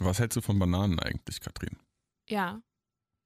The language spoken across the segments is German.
Was hältst du von Bananen eigentlich, Katrin? Ja,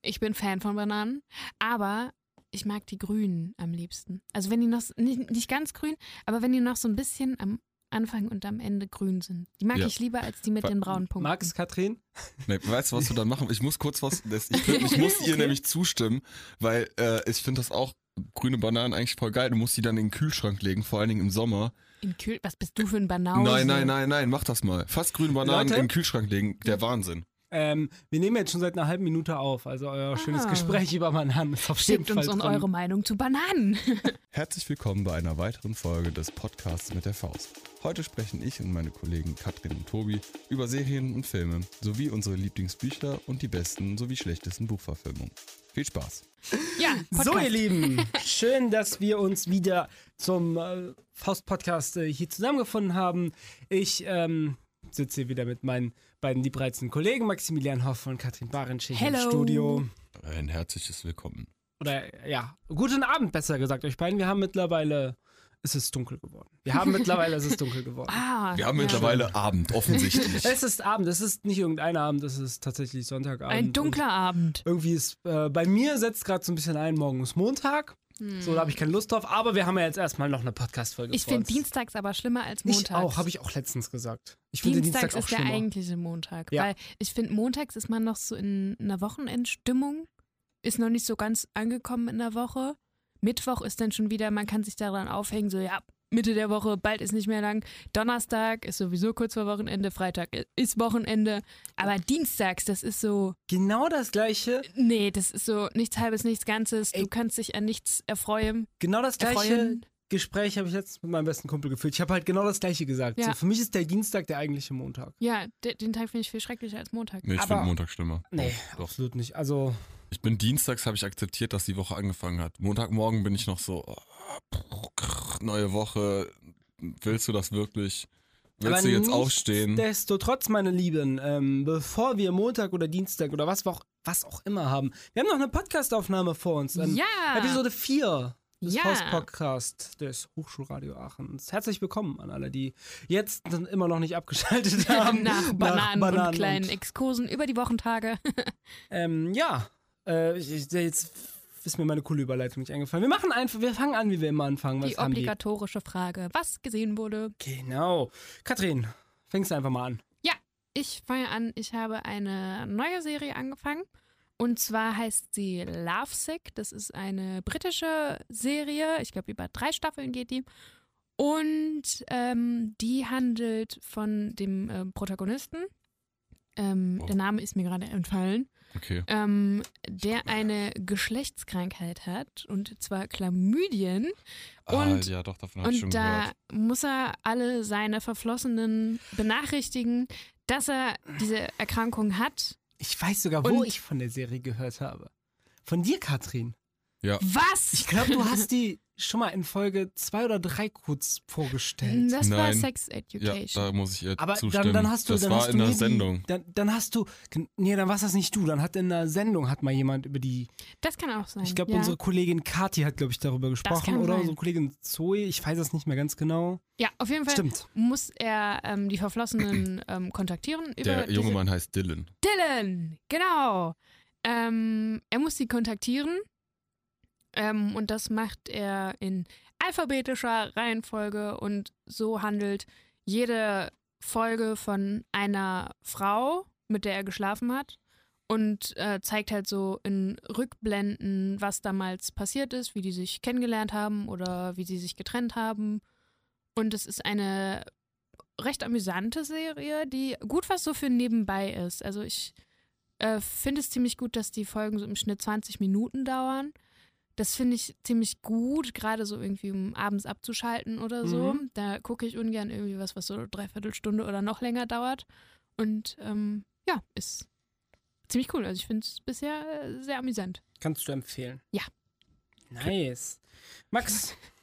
ich bin Fan von Bananen, aber ich mag die grünen am liebsten. Also wenn die noch, nicht, nicht ganz grün, aber wenn die noch so ein bisschen am Anfang und am Ende grün sind. Die mag Ja. ich lieber als die mit den braunen Punkten. Magst Katrin? Nee, weißt du, was du dann machen? Ich muss kurz was, das, ich, ich muss ihr nämlich zustimmen, weil äh, ich finde das auch grüne Bananen eigentlich voll geil. Du musst die dann in den Kühlschrank legen, vor allen Dingen im Sommer. Im Kühl Was bist du für ein Banause? Nein, nein, nein, nein, mach das mal. Fast grüne Bananen Leute? in den Kühlschrank legen, der Wahnsinn. Ähm, wir nehmen jetzt schon seit einer halben Minute auf, also euer schönes Ah. Gespräch über Bananen ist auf jeden Schickt Fall uns eure Meinung zu Bananen. Herzlich willkommen bei einer weiteren Folge des Podcasts mit der Faust. Heute sprechen ich und meine Kollegen Katrin und Tobi über Serien und Filme sowie unsere Lieblingsbücher und die besten sowie schlechtesten Buchverfilmungen. Viel Spaß. ja, Podcast. So, ihr Lieben, schön, dass wir uns wieder zum äh, Faust-Podcast äh, hier zusammengefunden haben. Ich ähm, sitze hier wieder mit meinen beiden liebreizenden Kollegen, Maximilian Hoff und Katrin Barentschich im Hello. Studio. Ein herzliches Willkommen. Oder ja, guten Abend, besser gesagt, euch beiden. Wir haben mittlerweile, es ist dunkel geworden. Wir haben mittlerweile, es ist dunkel geworden. Ah, Wir haben ja. mittlerweile Abend, offensichtlich. Es ist Abend, es ist nicht irgendein Abend, es ist tatsächlich Sonntagabend. Ein dunkler Abend. Irgendwie ist, äh, bei mir setzt gerade so ein bisschen ein, morgen ist Montag. So, da habe ich keine Lust drauf. Aber wir haben ja jetzt erstmal noch eine Podcast-Folge Ich finde. Dienstags aber schlimmer als Ich Montags. auch, habe ich auch letztens gesagt. Ich finde Dienstags Dienstag auch ist der schlimmer. eigentliche Montag. Ja. Weil ich finde, montags ist man noch so in einer Wochenendstimmung, ist noch nicht so ganz angekommen in der Woche. Mittwoch ist dann schon wieder, man kann sich daran aufhängen, so ja, Mitte der Woche, bald ist nicht mehr lang. Donnerstag ist sowieso kurz vor Wochenende, Freitag ist Wochenende. Aber dienstags, das ist so, Genau das gleiche, nee, das ist so nichts halbes, nichts Ganzes. Ey. Du kannst dich an nichts erfreuen. genau das gleiche Erfreuen. Gespräch habe ich jetzt mit meinem besten Kumpel geführt. Ich habe halt genau das gleiche gesagt. Ja. So, für mich ist der Dienstag der eigentliche Montag. Ja, de- den Tag finde ich viel schrecklicher als Montag. Nee, ich finde Montag schlimmer. Nee, Doch. absolut nicht. Also, Ich bin dienstags, habe ich akzeptiert, dass die Woche angefangen hat. Montagmorgen bin ich noch so, oh, neue Woche, willst du das wirklich? Willst aber du jetzt aufstehen? Nichtsdestotrotz, meine Lieben, ähm, bevor wir Montag oder Dienstag oder was, auch, was auch immer haben, wir haben noch eine Podcastaufnahme vor uns. Ähm, Ja. Episode 4 des Ja. Faust-Podcast des Hochschulradio Aachens. Herzlich willkommen an alle, die jetzt immer noch nicht abgeschaltet haben. Nach Bananen, Bananen und kleinen und- Exkursen über die Wochentage. Ähm, ja, äh, jetzt ist mir meine coole Überleitung nicht eingefallen. Wir machen einfach, wir fangen an, wie wir immer anfangen. Was die haben die? obligatorische Frage, was gesehen wurde. Genau. Katrin, fängst du einfach mal an. Ja, ich fange an. Ich habe eine neue Serie angefangen. Und zwar heißt sie Lovesick. Das ist eine britische Serie. Ich glaube, über drei Staffeln geht die. Und ähm, die handelt von dem ähm, Protagonisten. Ähm, Oh. Der Name ist mir gerade entfallen. Okay. ähm, der eine Geschlechtskrankheit hat, und zwar Chlamydien. ah, Und, ja, doch, davon habe ich schon und da gehört. muss er alle seine Verflossenen benachrichtigen, dass er diese Erkrankung hat. Ich weiß sogar, wo Und- ich von der Serie gehört habe. Von dir, Katrin. Ja, Was? Ich glaube, du hast die schon mal in Folge zwei oder drei kurz vorgestellt. das war Nein. Sex ja, Education. da muss ich ihr Aber zustimmen. dann, dann hast du, das dann war hast in du der Sendung. Die, dann, dann hast du, nee, dann war das nicht du. Dann hat in der Sendung hat mal jemand über die, das kann auch sein. ich glaube, ja. unsere Kollegin Kathi hat, glaube ich, darüber gesprochen oder sein. unsere Kollegin Zoe. Ich weiß es nicht mehr ganz genau. ja, auf jeden Fall Stimmt. muss er ähm, die Verflossenen ähm, kontaktieren. Über Der junge diese Mann heißt Dylan. Dylan, genau. Ähm, er muss sie kontaktieren. Ähm, und das macht er in alphabetischer Reihenfolge und so handelt jede Folge von einer Frau, mit der er geschlafen hat. Und äh, zeigt halt so in Rückblenden, was damals passiert ist, wie die sich kennengelernt haben oder wie sie sich getrennt haben. Und es ist eine recht amüsante Serie, die gut was so für nebenbei ist. Also ich äh, finde es ziemlich gut, dass die Folgen so im Schnitt 20 Minuten dauern. Das finde ich ziemlich gut, gerade so irgendwie, um abends abzuschalten oder so. Mhm. Da gucke ich ungern irgendwie was, was so dreiviertel Stunde oder noch länger dauert. Und ähm, ja, ist ziemlich cool. Also ich finde es bisher äh, sehr amüsant. Kannst du empfehlen? Ja. Nice. Max,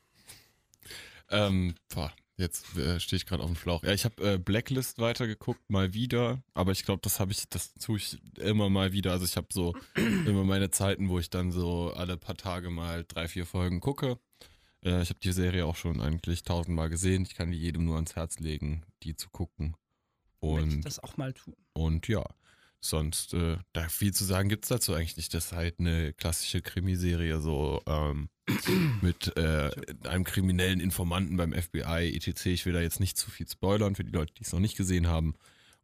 Ähm, boah, jetzt äh, stehe ich gerade auf dem Schlauch. Ja, ich habe äh, Blacklist weitergeguckt, mal wieder. Aber ich glaube, das habe ich, das tue ich immer mal wieder. Also ich habe so immer meine Zeiten, wo ich dann so alle paar Tage mal drei, vier Folgen gucke. Äh, ich habe die Serie auch schon eigentlich tausendmal gesehen. Ich kann die jedem nur ans Herz legen, die zu gucken. Und, das auch mal tun. und ja, sonst, äh, da viel zu sagen gibt's dazu eigentlich nicht. Das ist halt eine klassische Krimiserie, so ähm, mit äh, einem kriminellen Informanten beim FBI, etc. Ich will da jetzt nicht zu viel spoilern für die Leute, die es noch nicht gesehen haben.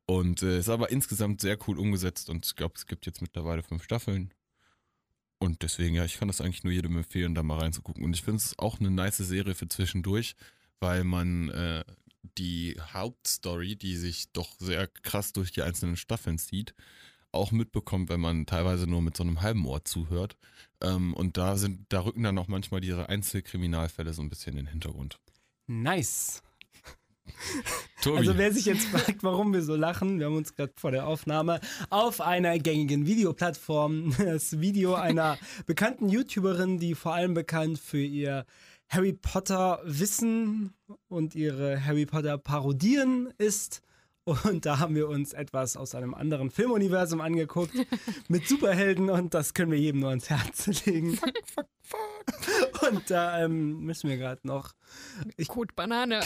Und äh, ist aber insgesamt sehr cool umgesetzt und ich glaube, es gibt jetzt mittlerweile fünf Staffeln. Und deswegen, ja, ich kann das eigentlich nur jedem empfehlen, da mal reinzugucken. Und ich finde es auch eine nice Serie für zwischendurch, weil man äh, die Hauptstory, die sich doch sehr krass durch die einzelnen Staffeln zieht, auch mitbekommt, wenn man teilweise nur mit so einem halben Ohr zuhört. Ähm, und da sind, da rücken dann auch manchmal diese Einzelkriminalfälle so ein bisschen in den Hintergrund. Nice. Tobi, Also wer sich jetzt fragt, warum wir so lachen, wir haben uns gerade vor der Aufnahme auf einer gängigen Videoplattform das Video einer bekannten YouTuberin, die vor allem bekannt für ihr Harry Potter Wissen und ihre Harry Potter Parodien ist. Und da haben wir uns etwas aus einem anderen Filmuniversum angeguckt mit Superhelden und das können wir jedem nur ans Herz legen. Und da ähm, müssen wir gerade noch Code Banane.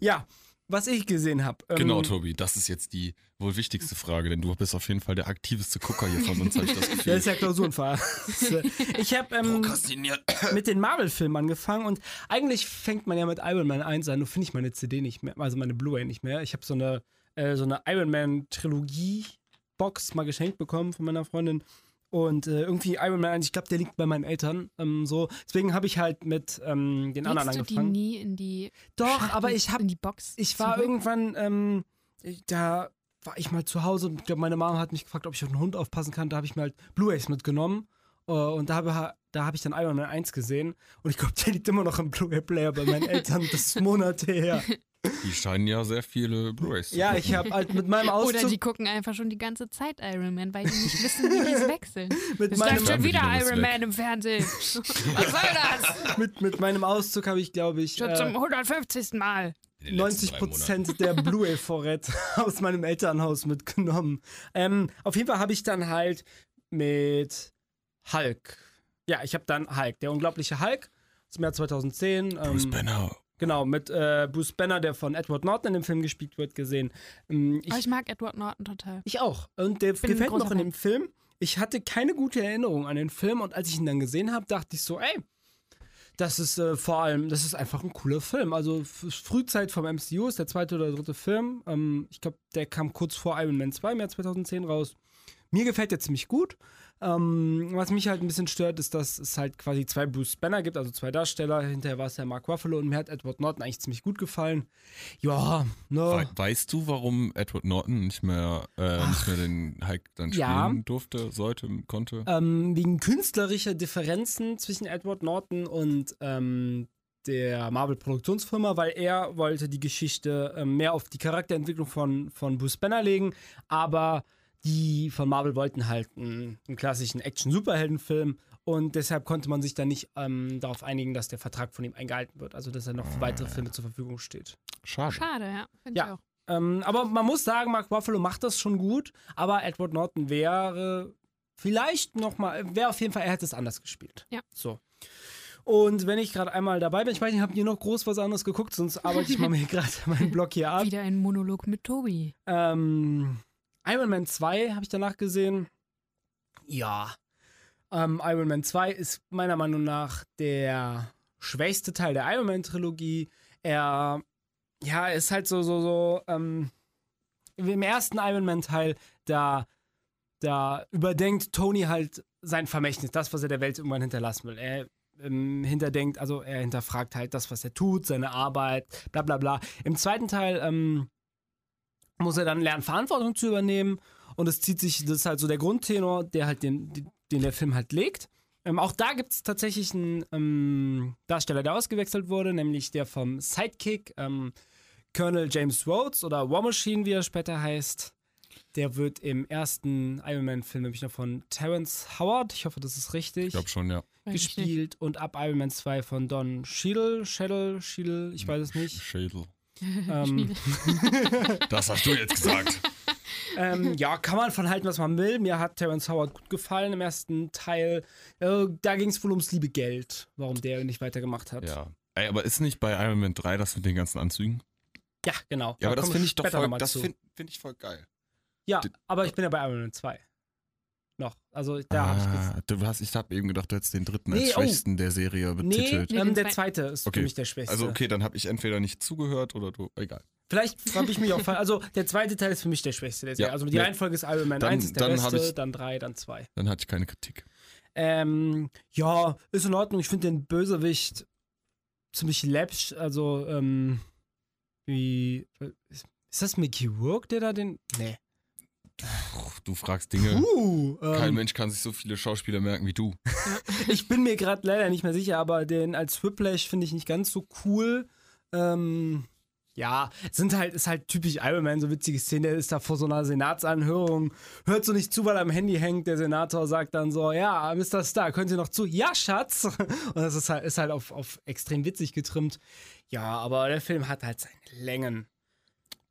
Ja, was ich gesehen habe. Ähm, genau, Tobi, das ist jetzt die wohl wichtigste Frage, denn du bist auf jeden Fall der aktivste Gucker hier von uns, habe ich das Gefühl. ist ja Klausurenfahrer. ich habe ähm, mit den Marvel-Filmen angefangen und eigentlich fängt man ja mit Iron Man 1 an. Nur finde ich meine CD nicht mehr, also meine Blu-ray nicht mehr. Ich habe so eine, äh, so eine Iron Man-Trilogie-Box mal geschenkt bekommen von meiner Freundin. Und äh, irgendwie Iron Man 1, ich glaube, der liegt bei meinen Eltern. Ähm, so. Deswegen habe ich halt mit ähm, den anderen Legst du die angefangen. nie in die Doch, Schachtel, aber ich habe in die Box. ich war zurück? irgendwann, ähm, da war ich mal zu Hause und ich glaube, meine Mama hat mich gefragt, ob ich auf den Hund aufpassen kann. Da habe ich mir halt Blu-Rays mitgenommen. Äh, und da habe da hab ich dann Iron Man 1 gesehen. Und ich glaube, der liegt immer noch im Blu-ray-Player bei meinen Eltern. Das ist Monate her. Die scheinen ja sehr viele Blu-rays zu Ja, ich habe halt mit meinem Oder Auszug, die gucken einfach schon die ganze Zeit Iron Man, weil die nicht wissen, wie die es wechseln. mit Es meinem, läuft schon wieder Iron weg. Man im Fernsehen. Was soll das? mit, mit meinem Auszug habe ich, glaube ich, Schon äh, zum 150. Mal. In den letzten 90 drei Monaten. Prozent der Blu-ray-Vorräte aus meinem Elternhaus mitgenommen. Ähm, auf jeden Fall habe ich dann halt mit Hulk. Ja, ich habe dann Hulk, der unglaubliche Hulk aus dem Jahr 2010. Bruce ähm, Banner. Genau, mit äh, Bruce Banner, der von Edward Norton in dem Film gespielt wird, gesehen. Ähm, Aber ich, ich mag Edward Norton total. ich auch. Und der bin gefällt mir auch in dem Film. Ich hatte keine gute Erinnerung an den Film und als ich ihn dann gesehen habe, dachte ich so, ey, das ist äh, vor allem, das ist einfach ein cooler Film. Also Frühzeit vom MCU ist der zweite oder dritte Film. Ähm, ich glaube, der kam kurz vor Iron Man 2 im Jahr 2010 raus. Mir gefällt der ziemlich gut. Ähm, was mich halt ein bisschen stört, ist, dass es halt quasi zwei Bruce Banner gibt, also zwei Darsteller. Hinterher war es ja Mark Ruffalo und mir hat Edward Norton eigentlich ziemlich gut gefallen. Ja, ne. We weißt du, warum Edward Norton nicht mehr, äh, nicht mehr den Hulk dann spielen Ja. durfte, sollte, konnte? Ähm, wegen künstlerischer Differenzen zwischen Edward Norton und ähm, der Marvel-Produktionsfirma, weil er wollte die Geschichte ähm, mehr auf die Charakterentwicklung von, von Bruce Banner legen, aber die von Marvel wollten halt einen, einen klassischen Action-Superhelden-Film und deshalb konnte man sich dann nicht ähm, darauf einigen, dass der Vertrag von ihm eingehalten wird, also dass er noch für weitere Filme zur Verfügung steht. Schade. Schade, ja. Finde Ja. ich auch. Ähm, aber man muss sagen, Mark Ruffalo macht das schon gut, aber Edward Norton wäre vielleicht nochmal, wäre auf jeden Fall, er hätte es anders gespielt. Ja. So. Und wenn ich gerade einmal dabei bin, ich weiß nicht, habt ihr noch groß was anderes geguckt, sonst arbeite ich mal mir gerade meinen Blog hier ab. Wieder ein Monolog mit Tobi. Ähm, Iron Man 2 habe ich danach gesehen. Ja. Ähm, Iron Man 2 ist meiner Meinung nach der schwächste Teil der Iron Man Trilogie. Er, ja, ist halt so, so, so, ähm, im ersten Iron Man Teil, da, da überdenkt Tony halt sein Vermächtnis, das, was er der Welt irgendwann hinterlassen will. Er ähm, hinterdenkt, also er hinterfragt halt das, was er tut, seine Arbeit, bla bla bla. Im zweiten Teil, ähm, muss er dann lernen, Verantwortung zu übernehmen. Und es zieht sich, das ist halt so der Grundtenor, der halt den, den der Film halt legt. Ähm, auch da gibt es tatsächlich einen ähm, Darsteller, der ausgewechselt wurde, nämlich der vom Sidekick, ähm, Colonel James Rhodes oder War Machine, wie er später heißt. Der wird im ersten Iron Man-Film nämlich noch von Terrence Howard, ich hoffe, das ist richtig, Ich glaube schon, ja. Gespielt. Und ab Iron Man 2 von Don Cheadle, Cheadle, Cheadle, ich weiß es nicht. Schädel. Ähm, Das hast du jetzt gesagt. Ähm, ja, kann man von halten, was man will. Mir hat Terrence Howard gut gefallen im ersten Teil. Äh, da ging es wohl ums liebe Geld, warum der nicht weitergemacht hat. ja. Ey, aber ist nicht bei Iron Man 3 das mit den ganzen Anzügen? Ja, genau. Ja, aber das kommen finde ich doch voll, das finde find ich voll geil. Ja, aber ich bin ja bei Iron Man 2. Noch. Also da habe ich gesagt. ah, du hast, ich habe eben gedacht, du hättest den dritten Nee, als oh. schwächsten der Serie Nee, betitelt. Nee, ähm, den der zweiten. zweite ist Okay. für mich der schwächste. Also okay, dann habe ich entweder nicht zugehört oder du, egal. Vielleicht habe ich mich auch falsch. Also der zweite Teil ist für mich der schwächste der Serie. Ja, also die nee. Reihenfolge ist Iron Man Dann- 1 ist der beste, ich- dann 3, dann 2. Dann hatte ich keine Kritik. Ähm, ja, ist in Ordnung. Ich finde den Bösewicht ziemlich läppsch. Also, ähm, wie. Ist, ist das Mickey Rourke, der da den. Nee. Puh, Du fragst Dinge. Uh, Kein ähm, Mensch kann sich so viele Schauspieler merken wie du. ich bin mir gerade leider nicht mehr sicher, aber den als Whiplash finde ich nicht ganz so cool. Ähm, ja, sind halt, ist halt typisch Iron Man, so witzige Szene, der ist da vor so einer Senatsanhörung, hört so nicht zu, weil er am Handy hängt, der Senator sagt dann so, ja, Mr. Star, können Sie noch zu? Ja, Schatz! Und das ist halt, ist halt auf, auf extrem witzig getrimmt. Ja, aber der Film hat halt seine Längen.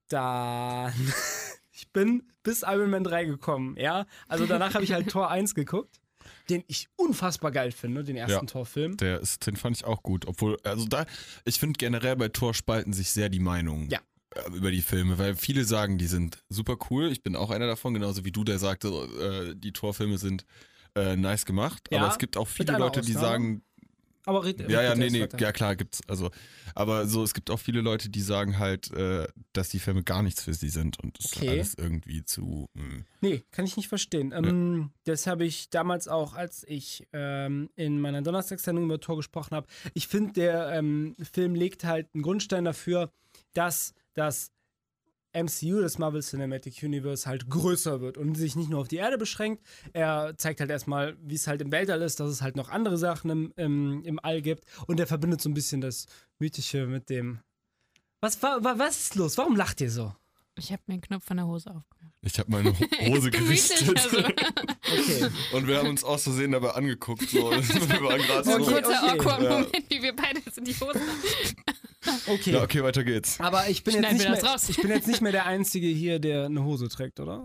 Dann, bin bis Iron Man 3 gekommen, ja. Also danach habe ich halt Tor 1 geguckt, den ich unfassbar geil finde, den ersten Ja. Torfilm. Der ist, den fand ich auch gut. Obwohl, also da, ich finde generell bei Tor spalten sich sehr die Meinungen. Ja. äh, Über die Filme, weil viele sagen, die sind super cool. Ich bin auch einer davon, genauso wie du, der sagte, äh, die Torfilme sind äh, nice gemacht. Ja, aber es gibt auch viele Leute, die Ausnahme. sagen, Aber red, ja, red ja, bitte nee, nee, weiter. ja klar gibt's. Also, aber so, es gibt auch viele Leute, die sagen halt, äh, dass die Filme gar nichts für sie sind und das Okay. ist alles irgendwie zu. Mh. Nee, kann ich nicht verstehen. Ähm, das habe ich damals auch, als ich ähm, in meiner Donnerstagssendung über Tor gesprochen habe. Ich finde, der ähm, Film legt halt einen Grundstein dafür, dass das MCU, das Marvel Cinematic Universe, halt größer wird und sich nicht nur auf die Erde beschränkt. Er zeigt halt erstmal, wie es halt im Weltall ist, dass es halt noch andere Sachen im, im, im All gibt. Und er verbindet so ein bisschen das Mythische mit dem. Was, wa, wa, was ist los? Warum lacht ihr so? Ich habe mir einen Knopf von der Hose aufgemacht. Ich habe meine Hose gerichtet. also. Okay. Und wir haben uns aus Versehen dabei angeguckt. So. wir waren gerade So. Okay, kurzer okay. awkward Ja. Moment, wie wir beide uns in die Hose Okay. Ja, okay, weiter geht's. Aber ich bin, jetzt nicht mehr, raus. ich bin jetzt nicht mehr der Einzige hier, der eine Hose trägt, oder?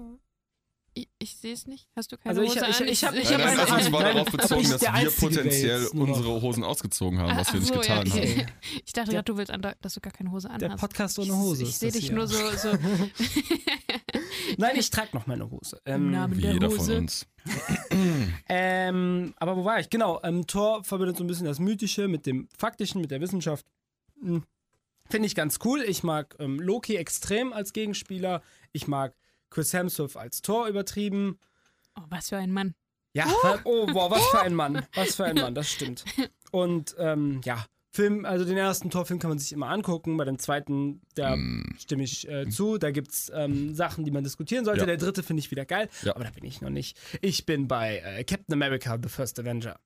Ich, ich sehe es nicht. Hast du keine Also ich- Hose ich- an? ich hab- ich Nein, hab nein, eine also es an. war Nein, darauf bezogen, ich dass der wir potenziell jetzt unsere Hosen ausgezogen haben, was wir nicht so, getan ja, haben. Ich dachte Der- gerade, du willst andeuten, dass du gar keine Hose anhast. Der Podcast ohne Hose. Ich, ich sehe dich hier. nur so, so Nein, ich trage noch meine Hose. im Ähm, Namen Wie der jeder Hose. von uns. ähm, aber wo war ich? Genau, ähm, Thor verbindet so ein bisschen das Mythische mit dem Faktischen, mit der Wissenschaft. Hm. Finde ich ganz cool. Ich mag ähm, Loki extrem als Gegenspieler. Ich mag Chris Hemsworth als Thor übertrieben. Oh, was für ein Mann. Ja, oh, boah, was für ein Mann. Was für ein Mann, das stimmt. Und ähm, ja, Film, also den ersten Torfilm kann man sich immer angucken. Bei dem zweiten, da Mm, stimme ich äh, zu. Da gibt es ähm, Sachen, die man diskutieren sollte. Ja. Der dritte finde ich wieder geil, Ja. aber da bin ich noch nicht. Ich bin bei äh, Captain America, The First Avenger.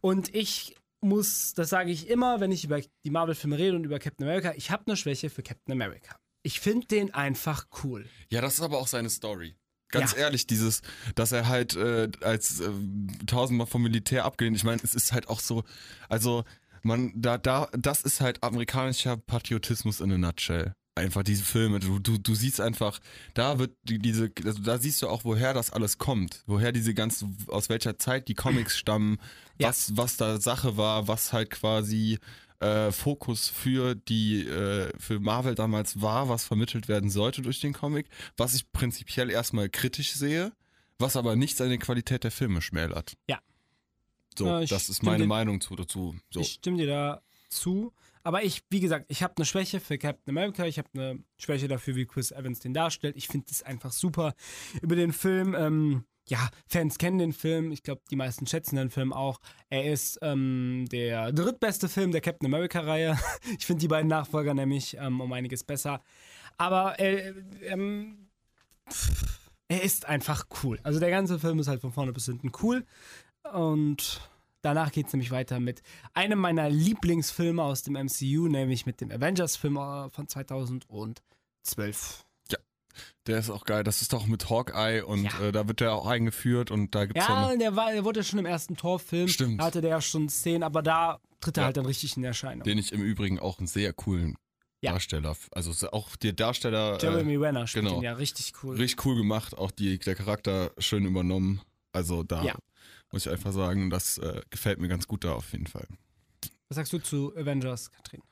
Und ich muss, das sage ich immer, wenn ich über die Marvel-Filme rede und über Captain America, ich habe eine Schwäche für Captain America. Ich finde den einfach cool. Ja, das ist aber auch seine Story. Ganz Ja. ehrlich, dieses, dass er halt äh, als äh, tausendmal vom Militär abgelehnt, ich meine, es ist halt auch so, also man, da, da, das ist halt amerikanischer Patriotismus in a nutshell. Einfach diese Filme, du, du, du siehst einfach, da wird die, diese, also da siehst du auch, woher das alles kommt, woher diese ganze, aus welcher Zeit die Comics stammen, Ja. was, was da Sache war, was halt quasi äh, Fokus für die äh, für Marvel damals war, was vermittelt werden sollte durch den Comic, was ich prinzipiell erstmal kritisch sehe, was aber nicht seine Qualität der Filme schmälert. Ja. So, Ja, das ist meine dir- Meinung zu dazu. So. Ich stimme dir da zu. Aber ich, wie gesagt, ich habe eine Schwäche für Captain America. Ich habe eine Schwäche dafür, wie Chris Evans den darstellt. Ich finde das einfach super. Über den Film, ähm, ja, Fans kennen den Film. Ich glaube, die meisten schätzen den Film auch. Er ist ähm, der drittbeste Film der Captain America-Reihe. Ich finde die beiden Nachfolger nämlich ähm, um einiges besser. Aber er, ähm, er ist einfach cool. Also der ganze Film ist halt von vorne bis hinten cool. Und danach geht es nämlich weiter mit einem meiner Lieblingsfilme aus dem MCU, nämlich mit dem Avengers-Film äh, von 2012. Der ist auch geil. Das ist doch mit Hawkeye und Ja. äh, da wird der auch eingeführt und da gibt's Ja, ja der, war, der wurde ja schon im ersten Torfilm. Stimmt. Da hatte der ja schon Szenen, aber da tritt er Ja. halt dann richtig in Erscheinung. den ich im Übrigen auch einen sehr coolen Ja. Darsteller, also auch der Darsteller äh, Jeremy Renner spielt genau. ihn ja richtig cool. richtig cool gemacht, auch die, der Charakter schön übernommen. Also da Ja. Muss ich einfach sagen, das äh, gefällt mir ganz gut da auf jeden Fall. Was sagst du zu Avengers, Katrin?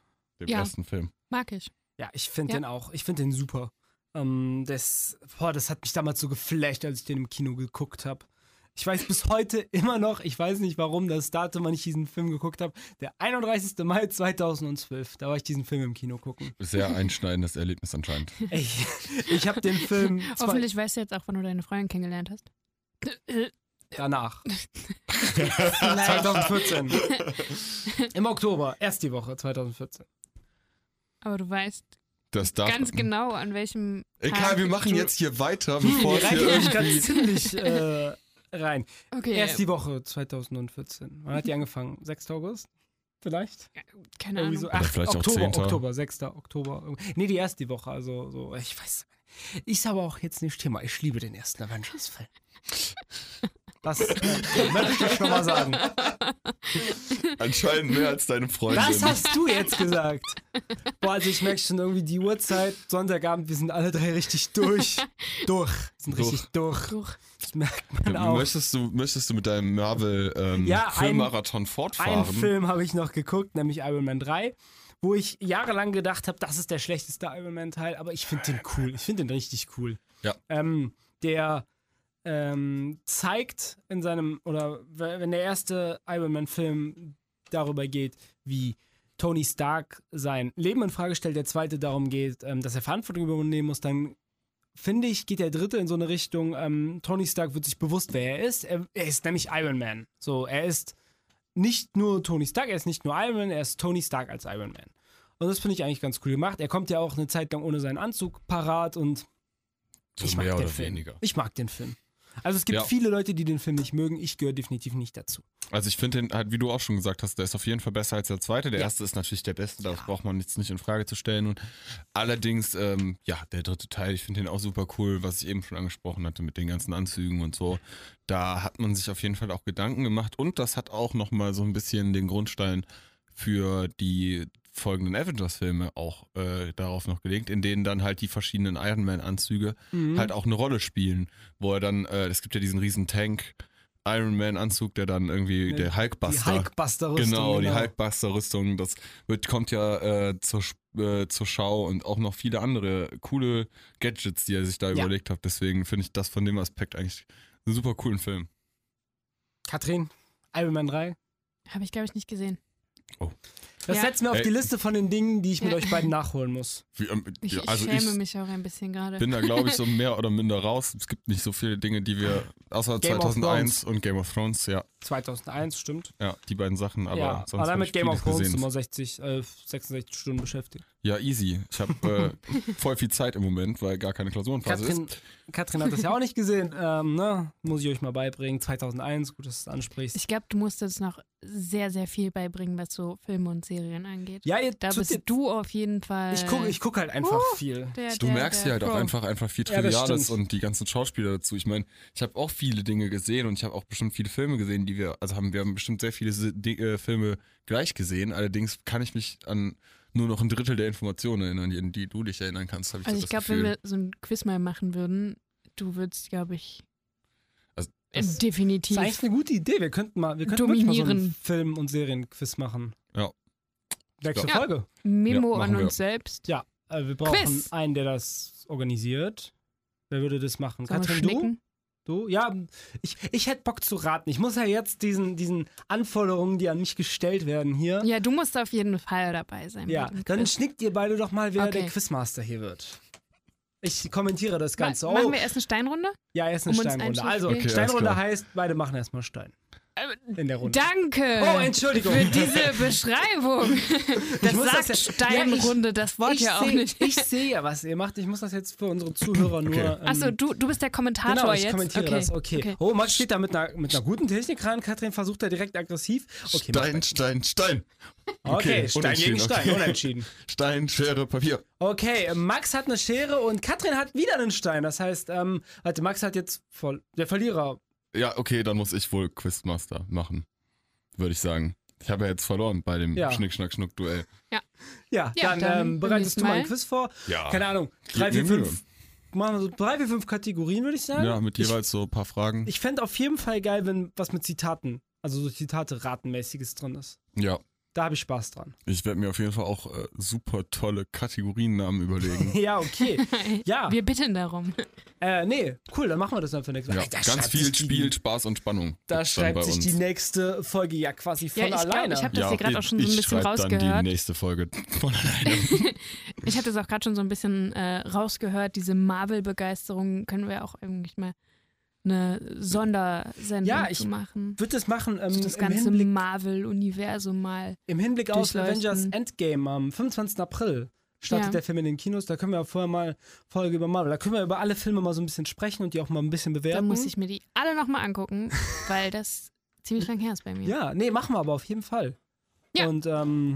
Dem Ja. ersten Film. Mag ich. Ja, ich finde Ja. den auch. Ich finde den super. Ähm, das, boah, das hat mich damals so geflasht, als ich den im Kino geguckt habe. Ich weiß bis heute immer noch, ich weiß nicht warum, das Datum, wann ich diesen Film geguckt habe, der 31. Mai 2012. Da war ich diesen Film im Kino gucken. Sehr einschneidendes Erlebnis anscheinend. Ich, ich habe den Film Hoffentlich weißt du jetzt auch, wann du deine Freundin kennengelernt hast. Danach. Vielleicht. 2014. Im Oktober, erst die Woche 2014. Aber du weißt Das darf. ganz genau, an welchem. Egal, Tag wir machen du- jetzt hier weiter, bevor Wir es nämlich irgendwie. ganz ziemlich äh, rein. Okay, Erst die Woche 2014. Wann hat die angefangen? 6. August? Vielleicht? keine Ahnung. so. Oder Ach, vielleicht auch Oktober, 10.. Oktober, 6. Oktober. Nee, die erste Woche. Also, so, ich weiß. Ist aber auch jetzt nicht Thema. Ich liebe den ersten Avengers-Film. Das äh, möchte ich schon mal sagen. Anscheinend mehr als deine Freundin. Das hast du jetzt gesagt. Boah, also ich merke schon irgendwie die Uhrzeit, Sonntagabend, wir sind alle drei richtig durch. Durch. Wir sind Durch. richtig durch. Durch. Das merkt man auch. Möchtest du, möchtest du mit deinem Marvel ähm, Ja, ein- Filmmarathon fortfahren? Einen Film habe ich noch geguckt, nämlich Iron Man 3, wo ich jahrelang gedacht habe, das ist der schlechteste Iron Man Teil, aber ich finde den cool. Ich finde den richtig cool. Ja. Ähm, der ähm, zeigt in seinem, oder wenn der erste Iron Man Film darüber geht, wie Tony Stark sein Leben in Frage stellt, der zweite darum geht, ähm, dass er Verantwortung übernehmen muss, dann finde ich, geht der dritte in so eine Richtung, ähm, Tony Stark wird sich bewusst, wer er ist. Er, er ist nämlich Iron Man. So, er ist nicht nur Tony Stark, er ist nicht nur Iron Man, er ist Tony Stark als Iron Man. Und das finde ich eigentlich ganz cool gemacht. Er kommt ja auch eine Zeit lang ohne seinen Anzug parat und So ich mag mehr den oder Film. weniger. Ich mag den Film. Also es gibt Ja. viele Leute, die den Film nicht mögen. Ich gehöre definitiv nicht dazu. Also ich finde den halt, wie du auch schon gesagt hast, der ist auf jeden Fall besser als der zweite. Der Ja. erste ist natürlich der beste, das braucht man jetzt nicht in Frage zu stellen. Und allerdings, ähm, ja, der dritte Teil, ich finde den auch super cool, was ich eben schon angesprochen hatte mit den ganzen Anzügen und so. Da hat man sich auf jeden Fall auch Gedanken gemacht und das hat auch nochmal so ein bisschen den Grundstein für die folgenden Avengers-Filme auch äh, darauf noch gelegt, in denen dann halt die verschiedenen Iron Man-Anzüge halt auch eine Rolle spielen, wo er dann, äh, es gibt ja diesen riesen Tank, Iron Man-Anzug, der dann irgendwie, Ja, der Die Hulkbuster. Hulkbuster-Rüstung. Genau, die Hulkbuster-Rüstung, das wird, kommt ja äh, zur, äh, zur Schau und auch noch viele andere coole Gadgets, die er sich da Ja. überlegt hat. Deswegen finde ich das von dem Aspekt eigentlich einen super coolen Film. Katrin, Iron Man 3. Habe ich, glaube ich, nicht gesehen. Das Ja. setzt mir auf Ey. die Liste von den Dingen, die ich mit euch beiden nachholen muss. Wie, ähm, Ich, also ich schäme ich mich auch ein bisschen gerade. bin da, glaube ich, so mehr oder minder raus. Es gibt nicht so viele Dinge, die wir, außer Game of 2001 und Game of Thrones, ja, 2001, stimmt. ja, die beiden Sachen, aber ja, sonst allein mit ich Game of Thrones gesehen. immer 60, äh, 66 Stunden beschäftigt. Ja, easy. Ich habe äh, voll viel Zeit im Moment, weil gar keine Klausurenphase Katrin, ist. Katrin hat das ja auch nicht gesehen. Ähm, ne? Muss ich euch mal beibringen. 2001, gut, dass du es ansprichst. Ich glaube, du musst uns noch sehr, sehr viel beibringen, was so Filme und Serien angeht. ja, ihr Da bist du auf jeden Fall. Ich gucke ich guck halt einfach Uh. viel. der, Du der, merkst ja halt auch einfach, einfach viel Ja, das Triviales stimmt. und die ganzen Schauspieler dazu. Ich meine, ich habe auch viele Dinge gesehen und ich habe auch bestimmt viele Filme gesehen, die wir, also haben wir haben bestimmt sehr viele äh, Filme gleich gesehen. Allerdings kann ich mich an nur noch ein Drittel der Informationen erinnern, an die du dich erinnern kannst. Ich Also das ich glaube, wenn wir so ein Quiz mal machen würden, du würdest, glaube ich, Also, Das- Das definitiv. ist eigentlich eine gute Idee. Wir könnten mal, wir könnten mal so einen. Film- und Serienquiz machen. Ja. Nächste Ja. Folge. Memo Ja, an wir. uns selbst. Ja, äh, wir brauchen Quiz. einen, der das organisiert. Wer würde das machen? Sollen Katrin, du? Du? Ja, ich, ich hätte Bock zu raten. Ich muss ja jetzt diesen, diesen Anforderungen, die an mich gestellt werden hier. Ja, du musst auf jeden Fall dabei sein. Ja, dann Quiz. schnickt ihr beide doch mal, wer Okay. der Quizmaster hier wird. Ich kommentiere das Ganze. Ma Oh, machen wir erst eine Steinrunde? ja, erst eine um Steinrunde. Also, Okay, Steinrunde heißt, beide machen erstmal Stein in der Runde. Danke Oh, Entschuldigung. für diese Beschreibung. Das muss sagt das ja- Steinrunde, das Wort ich ja auch seh- nicht. Ich sehe ja, was ihr macht. Ich muss das jetzt für unsere Zuhörer nur. Ähm, Achso, du, du bist der Kommentator Genau, ich jetzt. kommentiere okay. das. Okay. Oh, Max steht da mit einer, mit einer guten Technik ran. Katrin versucht da direkt aggressiv. Okay, Stein, Stein, Stein. Okay, Okay, Stein gegen Stein, okay. unentschieden. Stein, Schere, Papier. Okay, Max hat eine Schere und Katrin hat wieder einen Stein. Das heißt, ähm, warte, Max hat jetzt voll, der Verlierer. Ja, okay, dann muss ich wohl Quizmaster machen. Würde ich sagen. Ich habe ja jetzt verloren bei dem Ja. Schnick, Schnack, Schnuck Duell. Ja, Ja, dann, dann ähm, bereitest du mal ein. Quiz vor. Ja. Keine Ahnung, drei, vier, fünf. Machen wir so drei, vier, fünf Kategorien, würde ich sagen. Ja, mit jeweils so ein paar Fragen. Ich fände auf jeden Fall geil, wenn was mit Zitaten, also so Zitate ratenmäßiges drin ist. ja. Da habe ich Spaß dran. Ich werde mir auf jeden Fall auch äh, super tolle Kategoriennamen überlegen. ja, okay. Ja. Wir bitten darum. Äh, nee, cool, dann machen wir das dann für nächstes Mal. Ja, da ganz viel die- Spiel, Spaß und Spannung. Da schreibt sich die nächste Folge ja quasi von Ja, ich glaub, alleine. ich hab das hier gerade auch schon so ein ich bisschen schreib dann rausgehört. die nächste Folge von alleine. Ich hatte es auch gerade schon so ein bisschen äh, rausgehört, diese Marvel-Begeisterung können wir auch eigentlich mal eine Sondersendung Ja, ich zu machen. Wird es machen ähm, So das ganze Marvel-Universum mal. im Hinblick auf. Avengers Endgame am 25. April. Startet Ja. der Film in den Kinos, da können wir vorher mal Folge über Marvel. Da können wir über alle Filme mal so ein bisschen sprechen und die auch mal ein bisschen bewerten. Da muss ich mir die alle nochmal angucken, weil das ziemlich lang her ist bei mir. Ja, nee, machen wir aber auf jeden Fall. Ja. Und ähm,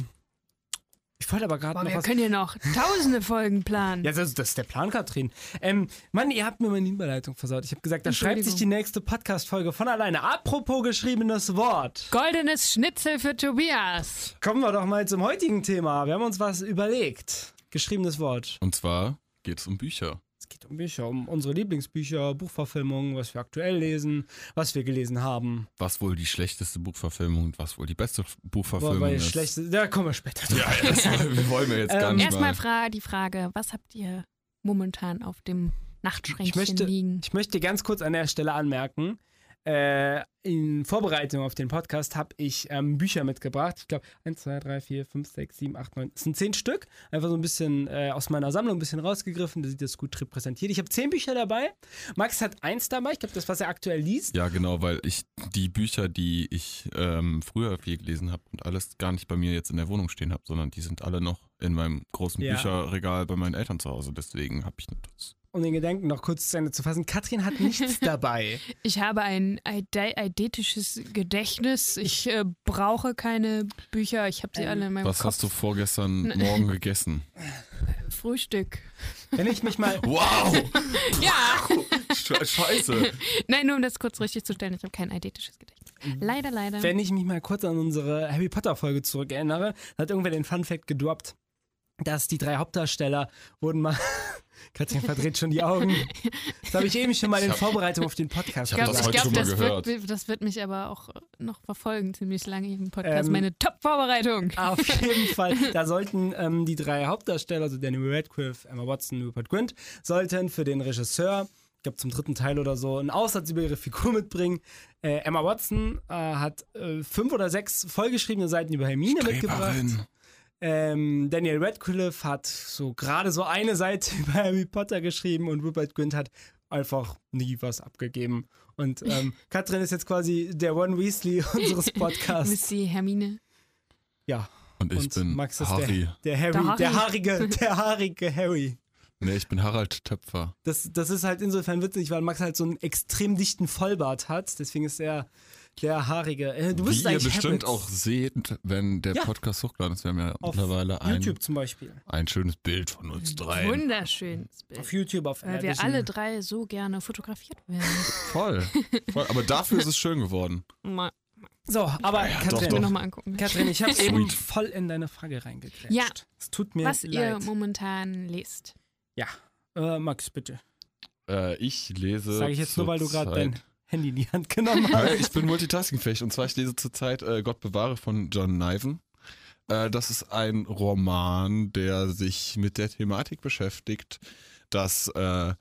ich wollte aber gerade Aber noch wir was. können ja noch tausende Folgen planen. Ja, das, das ist der Plan, Katrin. Ähm, Mann, ihr habt mir meine Überleitung versaut. Ich habe gesagt, da schreibt sich die nächste Podcast-Folge von alleine. Apropos geschriebenes Wort. Goldenes Schnitzel für Tobias. Kommen wir doch mal zum heutigen Thema. Wir haben uns was überlegt. Geschriebenes Wort. Und zwar geht es um Bücher. Es geht um Bücher, um unsere Lieblingsbücher, Buchverfilmungen, was wir aktuell lesen, was wir gelesen haben. Was wohl die schlechteste Buchverfilmung und was wohl die beste Buchverfilmung Wobei ist. schlechte, da kommen wir später drauf. Ja, das wollen wir jetzt gar Ähm, nicht Erstmal mal. fra die Frage, was habt ihr momentan auf dem Nachtschränkchen Ich möchte- liegen? Ich möchte ganz kurz an der Stelle anmerken, äh, in Vorbereitung auf den Podcast habe ich ähm, Bücher mitgebracht. Ich glaube, 1, 2, 3, 4, 5, 6, 7, 8, 9. Es sind 10 Stück. Einfach so ein bisschen äh, aus meiner Sammlung ein bisschen rausgegriffen. Da sieht das gut repräsentiert. Ich habe 10 Bücher dabei. Max hat eins dabei. Ich glaube, das, was er aktuell liest. Ja, genau, weil ich die Bücher, die ich ähm, früher viel gelesen habe und alles gar nicht bei mir jetzt in der Wohnung stehen habe, sondern die sind alle noch in meinem großen Ja. Bücherregal bei meinen Eltern zu Hause. Deswegen habe ich das. Um den Gedanken noch kurz zu Ende zu fassen. Katrin hat nichts dabei. Ich habe ein eide- eidetisches Gedächtnis. Ich äh, brauche keine Bücher. Ich habe sie Ähm, alle in meinem Was Kopf. hast du vorgestern Morgen gegessen? Frühstück. Wenn ich mich mal. Wow! Ja! Sche- Scheiße! Nein, nur um das kurz richtig zu stellen, ich habe kein eidetisches Gedächtnis. Leider, leider. Wenn ich mich mal kurz an unsere Harry Potter Folge zurückerinnere, hat irgendwer den Fun Fact gedroppt, dass die drei Hauptdarsteller wurden mal. Katrin verdreht schon die Augen. Das habe ich eben schon mal in Vorbereitung auf den Podcast Ich glaube, das ich heute glaub, schon mal das, gehört. wird, das wird mich aber auch noch verfolgen, ziemlich lange im Podcast. Ähm, Meine Top-Vorbereitung. Auf jeden Fall. Da sollten ähm, die drei Hauptdarsteller, also Daniel Radcliffe, Emma Watson, Rupert Grint, sollten für den Regisseur, ich glaube zum dritten Teil oder so, einen Aussatz über ihre Figur mitbringen. Äh, Emma Watson äh, hat äh, fünf oder sechs vollgeschriebene Seiten über Hermine mitgebracht. Ähm, Daniel Radcliffe hat so gerade so eine Seite über Harry Potter geschrieben und Rupert Grint hat einfach nie was abgegeben. Und ähm, Katrin ist jetzt quasi der One Weasley unseres Podcasts. Missy Hermine. Ja, Und ich Und bin Max ist Harry. der Harry, Der der, Harry. haarige, der haarige Harry. Nee, ich bin Harald Töpfer. Das, das ist halt insofern witzig, weil Max halt so einen extrem dichten Vollbart hat. Deswegen ist er der haarige. Äh, Du Wie bist ihr eigentlich bestimmt Habits. auch seht, wenn der Ja. Podcast hochgeladen ist. Wir haben ja auf mittlerweile ein, YouTube zum Beispiel. ein schönes Bild von uns dreien. Wunderschönes Bild. Auf YouTube, auf Weil wir alle drei so gerne fotografiert werden. Voll. Voll. Aber dafür ist es schön geworden. Mal So, aber Ja, Katrin, doch, doch. nochmal angucken. Katrin, ich habe Sweet. eben voll in deine Frage reingekriegt. Ja. Es tut mir Was ihr leid. momentan lest. Ja. Äh, Max, bitte. Äh, ich lese. Sage ich jetzt nur, weil du gerade dein Handy in die Hand genommen. Weil ich bin multitaskingfähig und zwar ich lese zurzeit äh, Gott bewahre von John Niven. Äh, das ist ein Roman, der sich mit der Thematik beschäftigt, dass äh,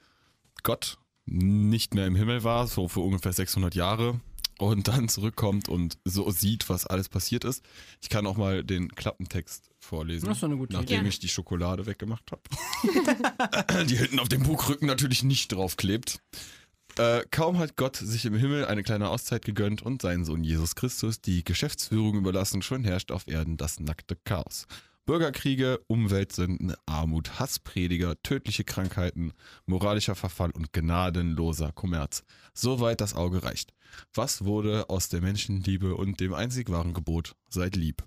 Gott nicht mehr im Himmel war, so für ungefähr 600 Jahre und dann zurückkommt und so sieht, was alles passiert ist. Ich kann auch mal den Klappentext vorlesen. Das ist eine gute Nachdem Idee. ich die Schokolade weggemacht habe. die hinten auf dem Buchrücken natürlich nicht draufklebt. Äh, kaum hat Gott sich im Himmel eine kleine Auszeit gegönnt und seinen Sohn Jesus Christus die Geschäftsführung überlassen, schon herrscht auf Erden das nackte Chaos. Bürgerkriege, Umweltsünden, Armut, Hassprediger, tödliche Krankheiten, moralischer Verfall und gnadenloser Kommerz. Soweit das Auge reicht. Was wurde aus der Menschenliebe und dem einzig wahren Gebot? Seid lieb.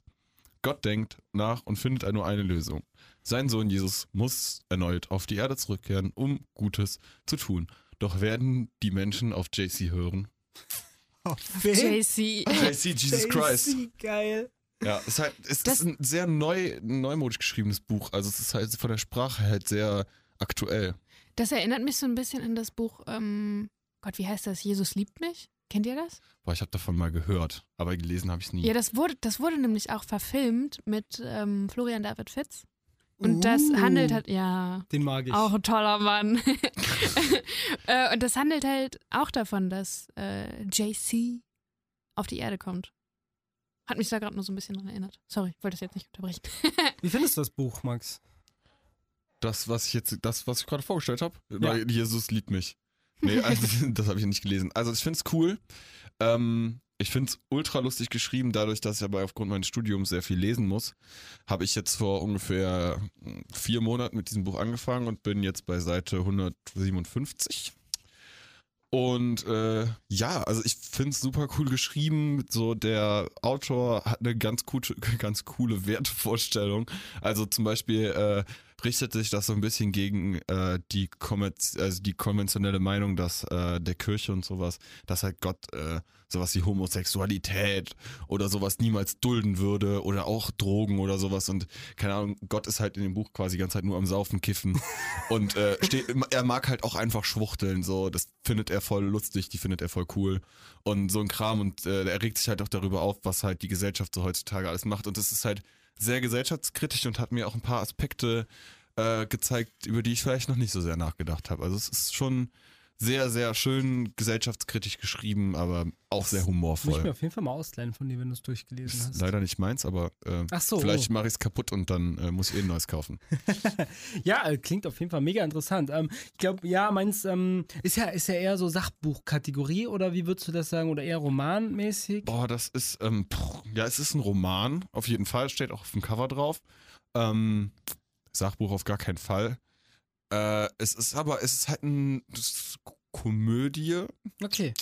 Gott denkt nach und findet nur eine Lösung. Sein Sohn Jesus muss erneut auf die Erde zurückkehren, um Gutes zu tun. Doch werden die Menschen auf JC hören? JC. JC, Jesus Christ. JC, Geil. Ja, es ist halt, es Das- ist ein sehr neu, neumodisch geschriebenes Buch. Also es ist halt von der Sprache halt sehr aktuell. Das erinnert mich so ein bisschen an das Buch, ähm, Gott, wie heißt das? Jesus liebt mich? Kennt ihr das? Boah, ich habe davon mal gehört, aber gelesen habe ich es nie. Ja, das wurde, das wurde nämlich auch verfilmt mit ähm, Florian David Fitz. Und das Uh, handelt halt, ja, Den mag ich. auch ein toller Mann. äh, und das handelt halt auch davon, dass äh, JC auf die Erde kommt. Hat mich da gerade nur so ein bisschen dran erinnert. Sorry, ich wollte das jetzt nicht unterbrechen. Wie findest du das Buch, Max? Das, was ich jetzt, das, was ich gerade vorgestellt habe, Ja. Jesus liebt mich. Nee, also, das habe ich nicht gelesen. Also ich finde es cool. Ähm, ich finde es ultra lustig geschrieben, dadurch, dass ich aber aufgrund meines Studiums sehr viel lesen muss. Habe ich jetzt vor ungefähr hm, vier Monaten mit diesem Buch angefangen und bin jetzt bei Seite 157. Und äh, ja, also ich finde es super cool geschrieben. So der Autor hat eine ganz, gute, ganz coole Wertevorstellung. Also zum Beispiel äh, richtet sich das so ein bisschen gegen äh, die, Kommerz also die konventionelle Meinung, dass äh, der Kirche und sowas, dass halt Gott äh, sowas wie Homosexualität oder sowas niemals dulden würde oder auch Drogen oder sowas. Und keine Ahnung, Gott ist halt in dem Buch quasi die ganze Zeit nur am Saufen, Kiffen. Und äh, steht, er mag halt auch einfach schwuchteln, so, das findet er voll lustig, die findet er voll cool. Und so ein Kram und äh, er regt sich halt auch darüber auf, was halt die Gesellschaft so heutzutage alles macht. Und das ist halt sehr gesellschaftskritisch und hat mir auch ein paar Aspekte äh, gezeigt, über die ich vielleicht noch nicht so sehr nachgedacht habe. Also es ist schon sehr, sehr schön gesellschaftskritisch geschrieben, aber auch sehr Muss ich mir humorvoll. auf jeden Fall mal ausleihen von dir, wenn du es durchgelesen Ist hast. leider nicht meins, aber äh, so. vielleicht mache ich es kaputt und dann äh, muss ich eh ein neues kaufen. Ja, äh, klingt auf jeden Fall mega interessant. Ähm, ich glaube, ja, meins ähm, ist ja ist ja eher so Sachbuchkategorie oder wie würdest du das sagen oder eher romanmäßig? Boah, das ist, ähm, pff, ja, es ist ein Roman, auf jeden Fall, steht auch auf dem Cover drauf. Ähm, Sachbuch auf gar keinen Fall. Äh, es ist aber, es ist halt ein das ist Komödie, Okay.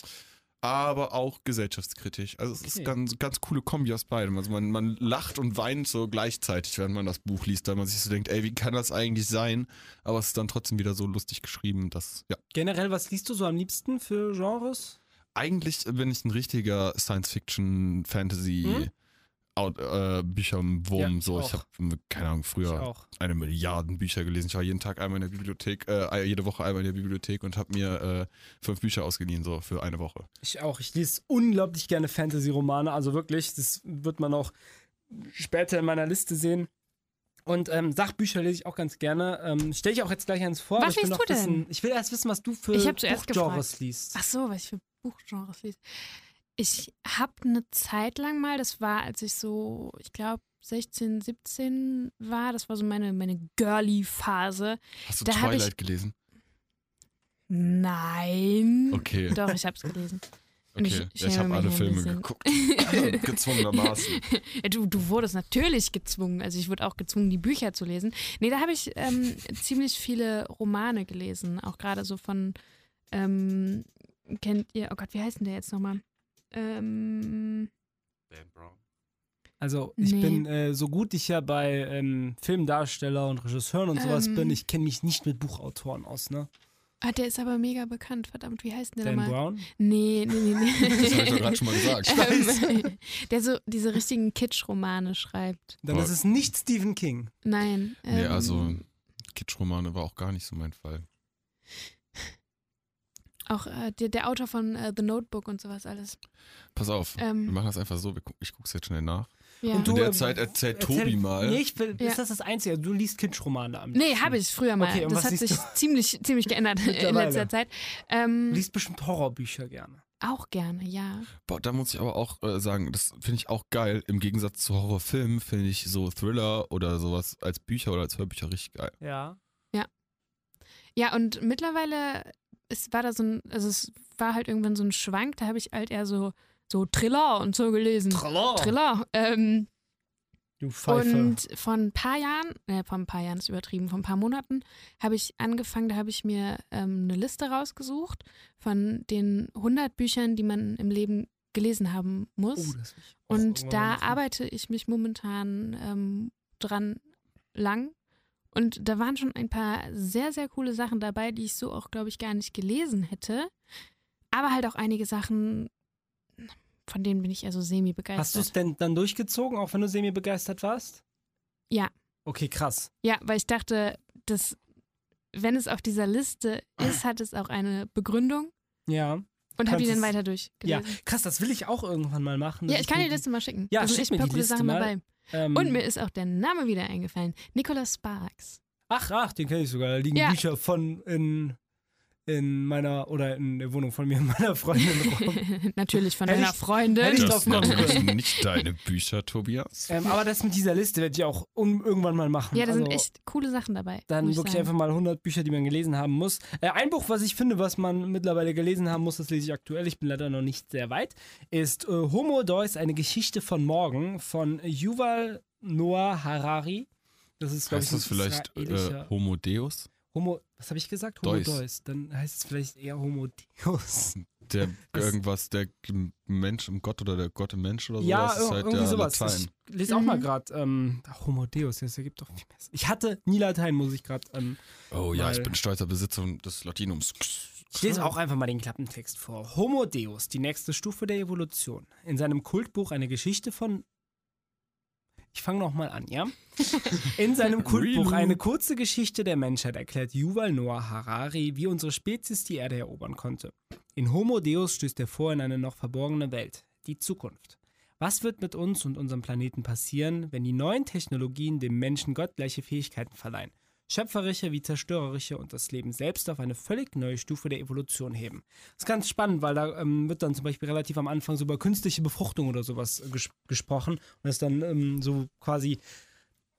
aber auch gesellschaftskritisch. Also es Okay. ist ganz, ganz coole Kombi aus beidem. Also man, man lacht und weint so gleichzeitig, während man das Buch liest, weil man sich so denkt, ey, wie kann das eigentlich sein? Aber es ist dann trotzdem wieder so lustig geschrieben, dass, ja. Generell, was liest du so am liebsten für Genres? Eigentlich bin ich ein richtiger Science-Fiction-Fantasy- Hm? Out, äh, Bücherwurm, Ja, ich so. Ich habe, keine Ahnung, früher auch. eine Milliarden Bücher gelesen. Ich war jeden Tag einmal in der Bibliothek, äh, jede Woche einmal in der Bibliothek und habe mir äh, fünf Bücher ausgeliehen, so für eine Woche. Ich auch. Ich lese unglaublich gerne Fantasy-Romane. Also wirklich, das wird man auch später in meiner Liste sehen. Und ähm, Sachbücher lese ich auch ganz gerne. Ähm, Stelle ich auch jetzt gleich eins vor. Was liest du denn? Wissen, ich will erst wissen, was du für Buchgenres liest. Ach so, was ich für Buchgenres lese. Ich habe eine Zeit lang mal, das war, als ich so, ich glaube, 16, 17 war, das war so meine, meine Girly-Phase. Hast du Da hab ich- Twilight gelesen? Nein. Okay, Doch, ich habe es gelesen. Und okay. ich ich schäme habe alle Filme geguckt. Gezwungenermaßen. Ja, du, du wurdest natürlich gezwungen. Also ich wurde auch gezwungen, die Bücher zu lesen. Nee, da habe ich ähm, ziemlich viele Romane gelesen. Auch gerade so von, ähm, kennt ihr, oh Gott, wie heißt denn der jetzt nochmal? Ähm, Dan Brown. Also ich Nee. bin äh, so gut ich ja bei ähm, Filmdarsteller und Regisseuren und sowas Ähm. bin, ich kenne mich nicht mit Buchautoren aus, ne? ah, der ist aber mega bekannt. Verdammt, wie heißt denn der Dan nochmal? Brown? Nee, nee, nee, nee. Das habe ich doch gerade schon mal gesagt. ähm, der so diese richtigen Kitsch-Romane schreibt. Dann ist es nicht Stephen King. Nein. Nee, ähm, also Kitschromane war auch gar nicht so mein Fall. Auch äh, der, der Autor von äh, The Notebook und sowas alles. Pass auf, wir Ähm, machen das einfach so, wir gu- ich guck's jetzt schnell nach. ja. Und In der äh, Zeit erzählt erzähl- Tobi mal. Nee, ich will, Ja. ist das das Einzige? Du liest Kitschromane am Nee, habe ich früher mal. Okay, das hat sich ziemlich, ziemlich geändert in letzter Zeit. Du Ähm, liest bestimmt Horrorbücher gerne. auch gerne, ja. Boah, da muss ich aber auch äh, sagen, das finde ich auch geil. Im Gegensatz zu Horrorfilmen finde ich so Thriller oder sowas als Bücher oder als Hörbücher richtig geil. Ja. Ja, und mittlerweile es war da so ein, also es war halt irgendwann so ein Schwank, da habe ich halt eher so, so Thriller und so gelesen. Triller. Thriller. Ähm, Du Pfeife. und vor ein paar Jahren, äh, vor ein paar Jahren ist übertrieben, vor ein paar Monaten habe ich angefangen, da habe ich mir ähm, eine Liste rausgesucht von den 100 Büchern, die man im Leben gelesen haben muss. oh, Und da arbeite ich mich momentan ähm, dran lang. Und da waren schon ein paar sehr, sehr coole Sachen dabei, die ich so auch, glaube ich, gar nicht gelesen hätte. Aber halt auch einige Sachen, von denen bin ich eher so Hast du es semi-begeistert. denn dann durchgezogen, auch wenn du semi begeistert warst? Ja. Okay, krass. Ja, weil ich dachte, dass, wenn es auf dieser Liste ist, hat es auch eine Begründung. Ja. Und habe die dann weiter Ja, durchgelesen. krass, das will ich auch irgendwann mal machen. Ja, ich kann dir die Liste mal schicken. Ja, da sind schick mir ein paar die coole Liste Sachen mal. dabei. Ähm, Und mir ist auch der Name wieder eingefallen. Nicholas Sparks. Ach, ach, den kenne ich sogar. Da liegen Ja. Bücher von in, in meiner oder in der Wohnung von mir und meiner Freundin rum. Natürlich von Hätte deiner ich- Freundin. hätte ich Das drauf sind kommen können. nicht deine Bücher, Tobias. ähm, aber das mit dieser Liste werde ich auch un irgendwann mal machen. ja, da sind Also, echt coole Sachen dabei. Dann wirklich sagen. einfach mal 100 Bücher, die man gelesen haben muss. Äh, ein Buch, was ich finde, was man mittlerweile gelesen haben muss, das lese ich aktuell, ich bin leider noch nicht sehr weit, ist äh, Homo Deus, eine Geschichte von morgen von Yuval Noah Harari. Das ist, glaube ich, das vielleicht äh, Homo Deus? Homo, was habe ich gesagt? Homo Deus. Deus. Dann heißt es vielleicht eher Homo Deus. Der Das- irgendwas, der Mensch im Gott oder der Gott im Mensch oder so. ja, das ist halt irgendwie der sowas. Latein. Ich lese auch mal Mhm. gerade ähm, Homo Deus, das ergibt doch viel mehr. Ich hatte nie Latein, muss ich gerade. Ähm, Oh ja, ich bin stolzer Besitzer des Latinums. Ich lese auch einfach mal den Klappentext vor. Homo Deus, die nächste Stufe der Evolution. In seinem Kultbuch eine Geschichte von. Ich fange nochmal an, ja? In seinem Kultbuch eine kurze Geschichte der Menschheit erklärt Yuval Noah Harari, wie unsere Spezies die Erde erobern konnte. In Homo Deus stößt er vor in eine noch verborgene Welt, die Zukunft. Was wird mit uns und unserem Planeten passieren, wenn die neuen Technologien dem Menschen gottgleiche Fähigkeiten verleihen? Schöpferische wie zerstörerische und das Leben selbst auf eine völlig neue Stufe der Evolution heben. Das ist ganz spannend, weil da ähm, wird dann zum Beispiel relativ am Anfang so über künstliche Befruchtung oder sowas äh, ges gesprochen und das dann ähm, so quasi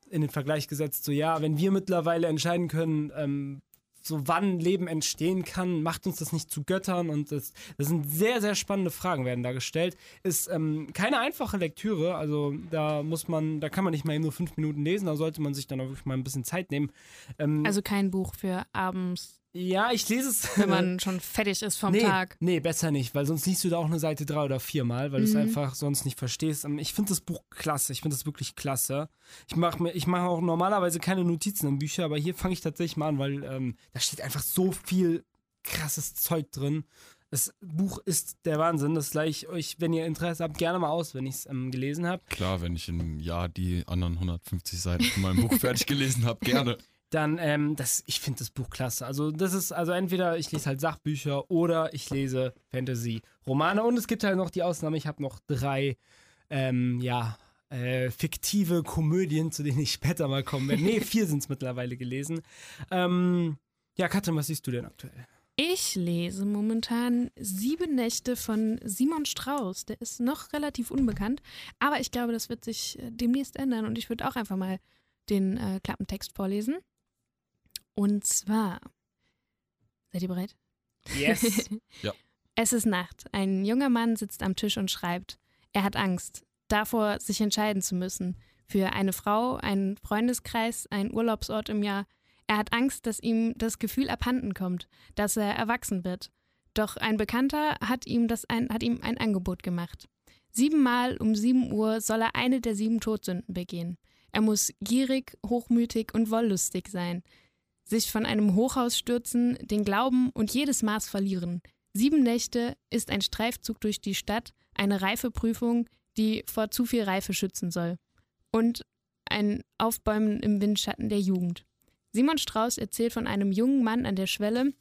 in den Vergleich gesetzt, so ja, wenn wir mittlerweile entscheiden können, ähm, so wann Leben entstehen kann, macht uns das nicht zu Göttern und das, das sind sehr, sehr spannende Fragen werden da gestellt. Ist ähm, keine einfache Lektüre, also da muss man, da kann man nicht mal eben nur fünf Minuten lesen, da sollte man sich dann auch wirklich mal ein bisschen Zeit nehmen. Ähm, Also kein Buch für abends, ja, ich lese es. wenn man schon fertig ist vom nee, Tag. Nee, besser nicht, weil sonst liest du da auch eine Seite drei oder viermal, weil du es Mhm. einfach sonst nicht verstehst. Ähm, Ich finde das Buch klasse, ich finde das wirklich klasse. Ich mache mir, ich mache auch normalerweise keine Notizen in Bücher, aber hier fange ich tatsächlich mal an, weil ähm, da steht einfach so viel krasses Zeug drin. Das Buch ist der Wahnsinn. Das gleich ich euch, wenn ihr Interesse habt, gerne mal aus, wenn ich es ähm, gelesen habe. Klar, wenn ich im Jahr die anderen 150 Seiten von meinem Buch fertig gelesen habe, gerne. Dann, ähm, das, ich finde das Buch klasse. Also, das ist, also entweder ich lese halt Sachbücher oder ich lese Fantasy-Romane. Und es gibt halt noch die Ausnahme, ich habe noch drei, ähm, ja, äh, fiktive Komödien, zu denen ich später mal kommen werde. Nee, vier sind es mittlerweile gelesen. Ähm, ja, Katrin, was siehst du denn aktuell? Ich lese momentan Sieben Nächte von Simon Strauß. Der ist noch relativ unbekannt, aber ich glaube, das wird sich äh, demnächst ändern und ich würde auch einfach mal den äh, Klappentext vorlesen. Und zwar, seid ihr bereit? Yes. Ja. Es ist Nacht. Ein junger Mann sitzt am Tisch und schreibt. Er hat Angst, davor, sich entscheiden zu müssen. Für eine Frau, einen Freundeskreis, einen Urlaubsort im Jahr. Er hat Angst, dass ihm das Gefühl abhanden kommt, dass er erwachsen wird. Doch ein Bekannter hat ihm, das ein, hat ihm ein Angebot gemacht. Siebenmal um sieben Uhr soll er eine der sieben Todsünden begehen. Er muss gierig, hochmütig und wollüstig sein, sich von einem Hochhaus stürzen, den Glauben und jedes Maß verlieren. Sieben Nächte ist ein Streifzug durch die Stadt, eine Reifeprüfung, die vor zu viel Reife schützen soll. Und ein Aufbäumen im Windschatten der Jugend. Simon Strauß erzählt von einem jungen Mann an der Schwelle,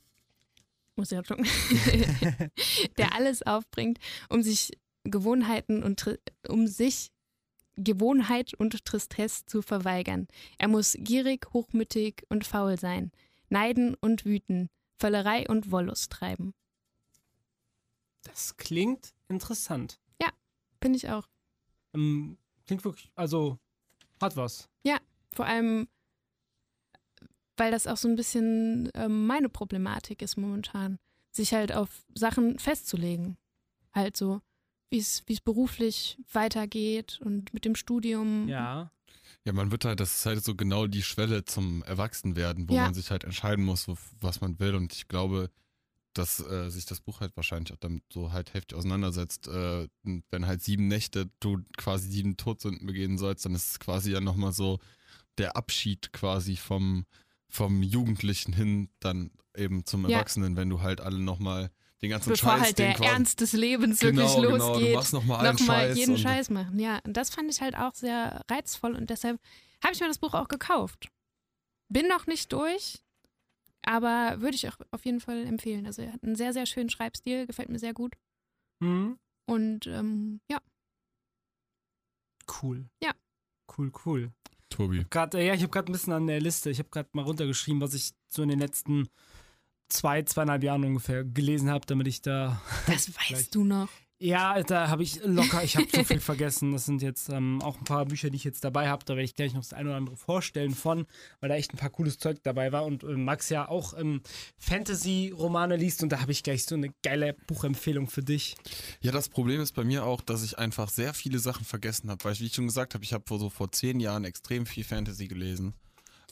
muss ich abschlucken, der alles aufbringt, um sich Gewohnheiten und um sich Gewohnheit und Tristesse zu verweigern. Er muss gierig, hochmütig und faul sein, neiden und wüten, Völlerei und Wollust treiben. Das klingt interessant. Finde ich auch. Ähm, klingt wirklich, also, hat was. Vor allem, weil das auch so ein bisschen ähm, meine Problematik ist momentan, sich halt auf Sachen festzulegen. Halt so, wie es wie es beruflich weitergeht und mit dem Studium. Ja. Ja, man wird halt, das ist halt so genau die Schwelle zum Erwachsenwerden, wo Ja. man sich halt entscheiden muss, was man will. Und ich glaube, dass äh, sich das Buch halt wahrscheinlich auch damit so halt heftig auseinandersetzt. Äh, wenn halt sieben Nächte du quasi sieben Todsünden begehen sollst, dann ist es quasi ja nochmal so der Abschied quasi vom, vom Jugendlichen hin dann eben zum Ja. Erwachsenen, wenn du halt alle nochmal den ganzen Bevor Scheiß, halt der den quasi- Ernst des Lebens genau, wirklich genau, du losgeht. machst nochmal allen nochmal Scheiß jeden und- Scheiß machen. Ja, und das fand ich halt auch sehr reizvoll und deshalb habe ich mir das Buch auch gekauft. Bin noch nicht durch, Aber würde ich auch auf jeden Fall empfehlen. Also er hat einen sehr, sehr schönen Schreibstil, gefällt mir sehr gut. Mhm. Und ähm, ja, Cool. Ja. Cool, cool. Tobi. Grad, äh, ja, ich habe gerade ein bisschen an der Liste, ich habe gerade mal runtergeschrieben, was ich so in den letzten zwei, zweieinhalb Jahren ungefähr gelesen habe, damit ich da. das weißt du noch. Ja, da habe ich locker, ich habe so viel vergessen. Das sind jetzt ähm, auch ein paar Bücher, die ich jetzt dabei habe. Da werde ich gleich noch das eine oder andere vorstellen von, weil da echt ein paar cooles Zeug dabei war. Und äh, Max ja auch ähm, Fantasy-Romane liest und da habe ich gleich so eine geile Buchempfehlung für dich. Ja, das Problem ist bei mir auch, dass ich einfach sehr viele Sachen vergessen habe, weil ich, wie ich schon gesagt habe, ich habe vor so vor zehn Jahren extrem viel Fantasy gelesen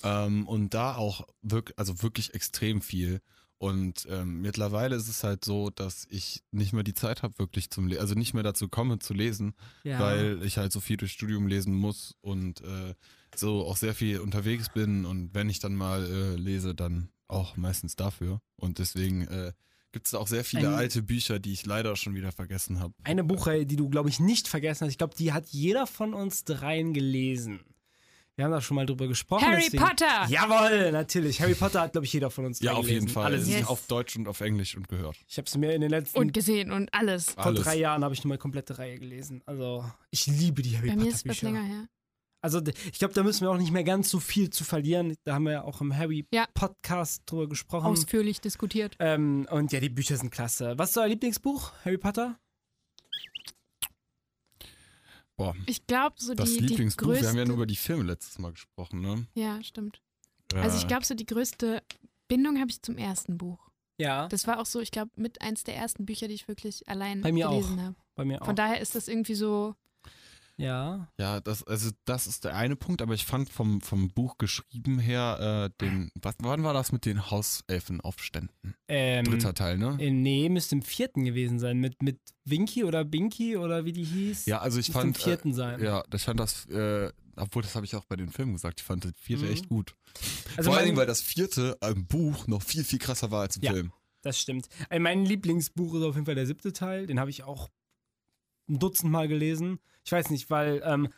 ähm, und da auch wirklich, also wirklich extrem viel. Und ähm, mittlerweile ist es halt so, dass ich nicht mehr die Zeit habe, wirklich zum Lesen, also nicht mehr dazu komme zu lesen, Ja. weil ich halt so viel durchs Studium lesen muss und äh, so auch sehr viel unterwegs bin und wenn ich dann mal äh, lese, dann auch meistens dafür. Und deswegen äh, gibt es auch sehr viele Ein- alte Bücher, die ich leider schon wieder vergessen habe. Eine Buchreihe, die du, glaube ich, nicht vergessen hast. Ich glaube, die hat jeder von uns dreien gelesen. Wir haben da schon mal drüber gesprochen. Harry deswegen- Potter! Jawohl, natürlich. Harry Potter hat, glaube ich, jeder von uns Ja, auf gelesen. jeden Fall. Alle Es sieben. ist Yes. auf Deutsch und auf Englisch und gehört. Ich habe es mir in den letzten Und gesehen und alles. vor Alles. drei Jahren habe ich nur mal komplette Reihe gelesen. Also ich liebe die Harry Bei mir Potter ist es was Bücher. länger her. Also ich glaube, da müssen wir auch nicht mehr ganz so viel zu verlieren. Da haben wir ja auch im Harry Ja. Podcast drüber gesprochen. Ausführlich diskutiert. Ähm, und ja, die Bücher sind klasse. Was ist euer Lieblingsbuch? Harry Potter? Boah, Ich glaube, so das die, Lieblingsbuch. die größte... Wir haben ja nur über die Filme letztes Mal gesprochen, ne? Ja, stimmt. Also ich Äh, glaube, so die größte Bindung habe ich zum ersten Buch. Ja, Das war auch so, ich glaube, mit eins der ersten Bücher, die ich wirklich allein Bei mir gelesen habe. bei mir Von auch. daher ist das irgendwie so, Ja. Ja, das, also das ist der eine Punkt, aber ich fand vom, vom Buch geschrieben her, äh, den, was, wann war das mit den Hauselfenaufständen? Ähm, Dritter Teil, ne? äh, nee, müsste im vierten gewesen sein. Mit, mit Winky oder Binky oder wie die hieß. Ja, also ich müsste fand, im vierten sein. äh, ja, ich fand das, äh, obwohl das habe ich auch bei den Filmen gesagt, ich fand das vierte Mhm. echt gut. Also Vor allen Dingen, weil das vierte im Buch noch viel, viel krasser war als im Ja. Film. Das stimmt. Äh, mein Lieblingsbuch ist auf jeden Fall der siebte Teil. Den habe ich auch ein Dutzend Mal gelesen. Ich weiß nicht, weil, ähm,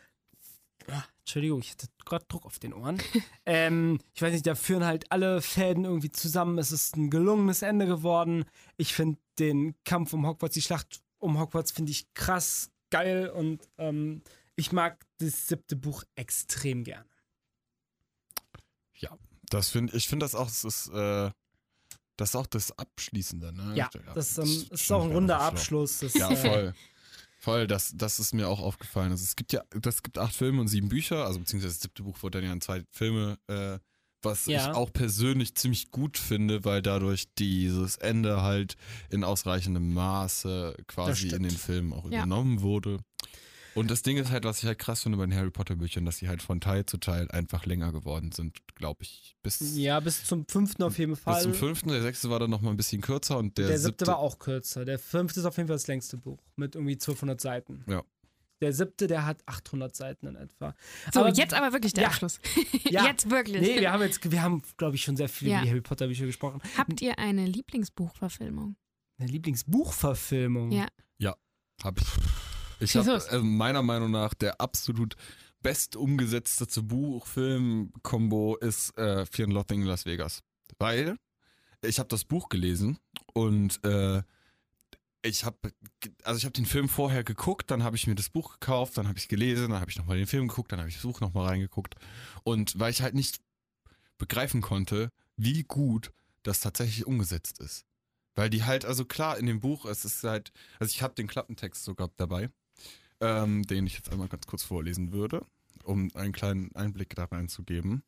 ah, Entschuldigung, ich hatte gerade Druck auf den Ohren. ähm, ich weiß nicht, da führen halt alle Fäden irgendwie zusammen. Es ist ein gelungenes Ende geworden. Ich finde den Kampf um Hogwarts, die Schlacht um Hogwarts, finde ich krass geil und ähm, ich mag das siebte Buch extrem gern. Das finde ich finde das auch, das ist, äh, das ist auch das Abschließende, ne? Ja, das ähm, ist stimmt, auch ein ja, runder das ist. Abschluss. Das, Ja, äh, voll. Voll, das, das ist mir auch aufgefallen. Also es gibt ja, das gibt acht Filme und sieben Bücher, also beziehungsweise das siebte Buch wurde dann ja in zwei Filme, äh, was Ja. ich auch persönlich ziemlich gut finde, weil dadurch dieses Ende halt in ausreichendem Maße quasi in den Filmen auch Ja. übernommen wurde. Und das Ding ist halt, was ich halt krass finde bei den Harry Potter Büchern, dass sie halt von Teil zu Teil einfach länger geworden sind, glaube ich. Bis, Ja, bis zum fünften auf jeden Fall. bis zum fünften, der sechste war dann nochmal ein bisschen kürzer und der, Der, siebte siebte war auch kürzer. Der fünfte ist auf jeden Fall das längste Buch mit irgendwie 1200 Seiten. Ja. Der siebte, der hat 800 Seiten in etwa. so, Aber- jetzt aber wirklich der Ja. Abschluss. Ja. Jetzt wirklich. Nee, wir haben jetzt, wir haben, glaube ich, schon sehr viel Ja. über die Harry Potter Bücher gesprochen. Habt ihr eine Lieblingsbuchverfilmung? Eine Lieblingsbuchverfilmung. Ja. Hab ich. Ich habe äh, meiner Meinung nach der absolut best umgesetzte Buch-Film-Kombo ist äh, Fear and Loathing in Las Vegas. Weil ich habe das Buch gelesen und äh, ich habe also ich habe den Film vorher geguckt, dann habe ich mir das Buch gekauft, dann habe ich gelesen, dann habe ich nochmal den Film geguckt, dann habe ich das Buch nochmal reingeguckt und weil ich halt nicht begreifen konnte, wie gut das tatsächlich umgesetzt ist. Weil die halt, also klar, in dem Buch, es ist halt, also ich habe den Klappentext sogar dabei, ähm, den ich jetzt einmal ganz kurz vorlesen würde, um einen kleinen Einblick da reinzugeben.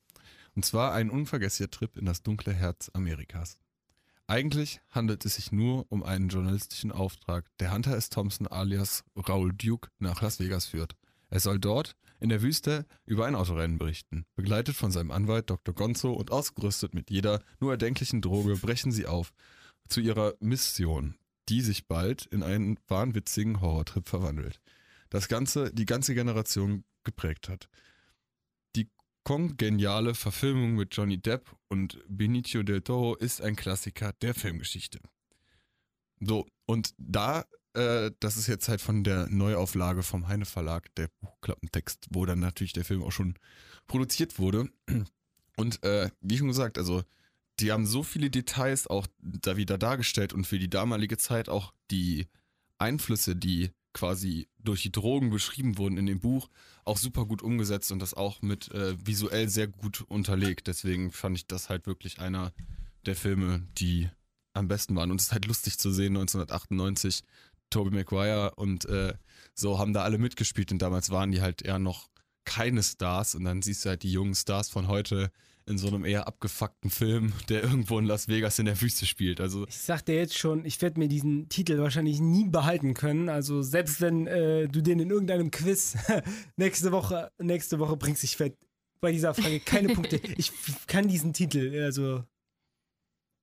Und zwar ein unvergesslicher Trip in das dunkle Herz Amerikas. Eigentlich handelt es sich nur um einen journalistischen Auftrag, der Hunter S. Thompson alias Raoul Duke nach Las Vegas führt. Er soll dort in der Wüste über ein Autorennen berichten. Begleitet von seinem Anwalt Dr. Gonzo und ausgerüstet mit jeder nur erdenklichen Droge brechen sie auf zu ihrer Mission, die sich bald in einen wahnwitzigen Horrortrip verwandelt. Das Ganze, die ganze Generation geprägt hat. Die kongeniale Verfilmung mit Johnny Depp und Benicio del Toro ist ein Klassiker der Filmgeschichte. So, und da, äh, das ist jetzt halt von der Neuauflage vom Heine Verlag, der Buchklappentext, wo dann natürlich der Film auch schon produziert wurde. Und äh, wie schon gesagt, also die haben so viele Details auch da wieder dargestellt und für die damalige Zeit auch die Einflüsse, die quasi durch die Drogen beschrieben wurden in dem Buch, auch super gut umgesetzt und das auch mit äh, visuell sehr gut unterlegt. Deswegen fand ich das halt wirklich einer der Filme, die am besten waren. Und es ist halt lustig zu sehen, 1998, Tobey Maguire und äh, so haben da alle mitgespielt und damals waren die halt eher noch keine Stars und dann siehst du halt die jungen Stars von heute in so einem eher abgefuckten Film, der irgendwo in Las Vegas in der Wüste spielt. Also Ich sag dir jetzt schon, ich werde mir diesen Titel wahrscheinlich nie behalten können. Also selbst wenn äh, du den in irgendeinem Quiz nächste Woche, nächste Woche bringst, ich werde bei dieser Frage keine Punkte. Ich kann diesen Titel, also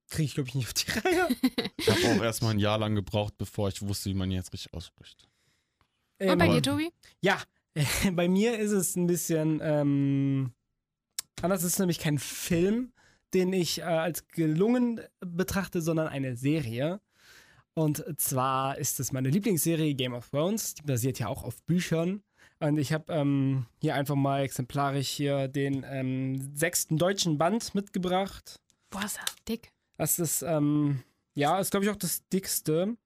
kriege ich glaube ich nicht auf die Reihe. ich habe auch erstmal ein Jahr lang gebraucht, bevor ich wusste, wie man ihn jetzt richtig ausspricht. Und bei Ähm, dir, Tobi? Ja, bei mir ist es ein bisschen ähm, anders. Es ist nämlich kein Film, den ich äh, als gelungen betrachte, sondern eine Serie. Und zwar ist es meine Lieblingsserie Game of Thrones. Die basiert ja auch auf Büchern. Und ich habe ähm, hier einfach mal exemplarisch hier den ähm, sechsten deutschen Band mitgebracht. Boah, ist das dick. Das ist, ähm, ja, ist glaube ich auch das dickste.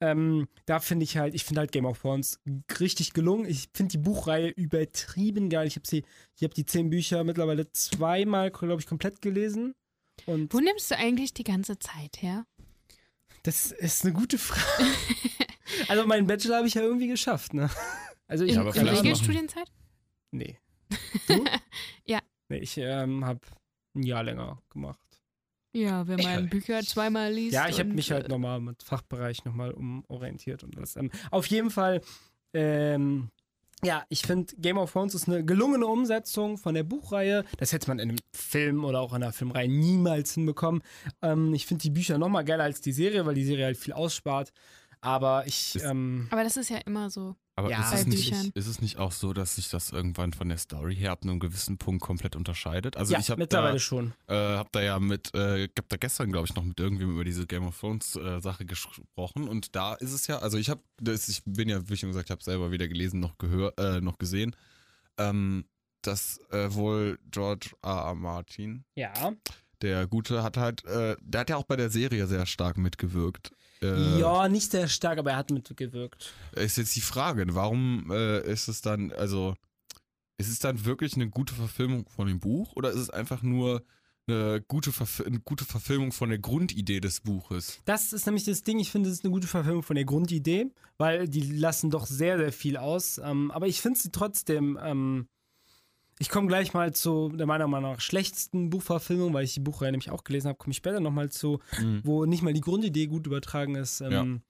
Ähm, da finde ich halt, ich finde halt Game of Thrones richtig gelungen. Ich finde die Buchreihe übertrieben geil. Ich habe sie, ich habe die zehn Bücher mittlerweile zweimal, glaube ich, komplett gelesen. Und Wo nimmst du eigentlich die ganze Zeit her? das ist eine gute Frage. also meinen Bachelor habe ich ja irgendwie geschafft, ne? Also ich In, aber in vielleicht welcher noch- Studienzeit? Nee. Du? Ja. Nee, ich ähm, habe ein Jahr länger gemacht. Ja, wenn man Bücher zweimal liest. Ja, ich habe mich halt äh, nochmal mit Fachbereich nochmal umorientiert und das. Ähm, auf jeden Fall, ähm, ja, ich finde, Game of Thrones ist eine gelungene Umsetzung von der Buchreihe. Das hätte man in einem Film oder auch in einer Filmreihe niemals hinbekommen. Ähm, ich finde die Bücher nochmal geiler als die Serie, weil die Serie halt viel ausspart. Aber ich, Ist- ähm, Aber das ist ja immer so. Aber Ja, ist, es nicht, Büchern. ist es nicht auch so, dass sich das irgendwann von der Story her ab einem gewissen Punkt komplett unterscheidet? Also ja, ich habe mittlerweile da, schon. äh, hab da ja mit, äh, ich hab da gestern, glaube ich, noch mit irgendwem über diese Game of Thrones äh, Sache gesprochen und da ist es ja, also ich habe, ich bin ja, wie ich schon gesagt habe, selber weder gelesen noch gehört, äh, noch gesehen, ähm, dass äh, wohl George R. R. Martin, Ja. der Gute, hat halt, äh, der hat ja auch bei der Serie sehr stark mitgewirkt. Äh, ja, nicht sehr stark, aber er hat mitgewirkt. ist jetzt die Frage, warum äh, ist es dann, also, ist es dann wirklich eine gute Verfilmung von dem Buch oder ist es einfach nur eine gute, Verf eine gute Verfilmung von der Grundidee des Buches? Das ist nämlich das Ding, ich finde, es ist eine gute Verfilmung von der Grundidee, weil die lassen doch sehr, sehr viel aus. Ähm, aber ich finde sie trotzdem, ähm, ich komme gleich mal zu der meiner Meinung nach schlechtesten Buchverfilmung, weil ich die Buchreihe nämlich auch gelesen habe, komme ich später nochmal zu, Mhm. wo nicht mal die Grundidee gut übertragen ist. Ähm,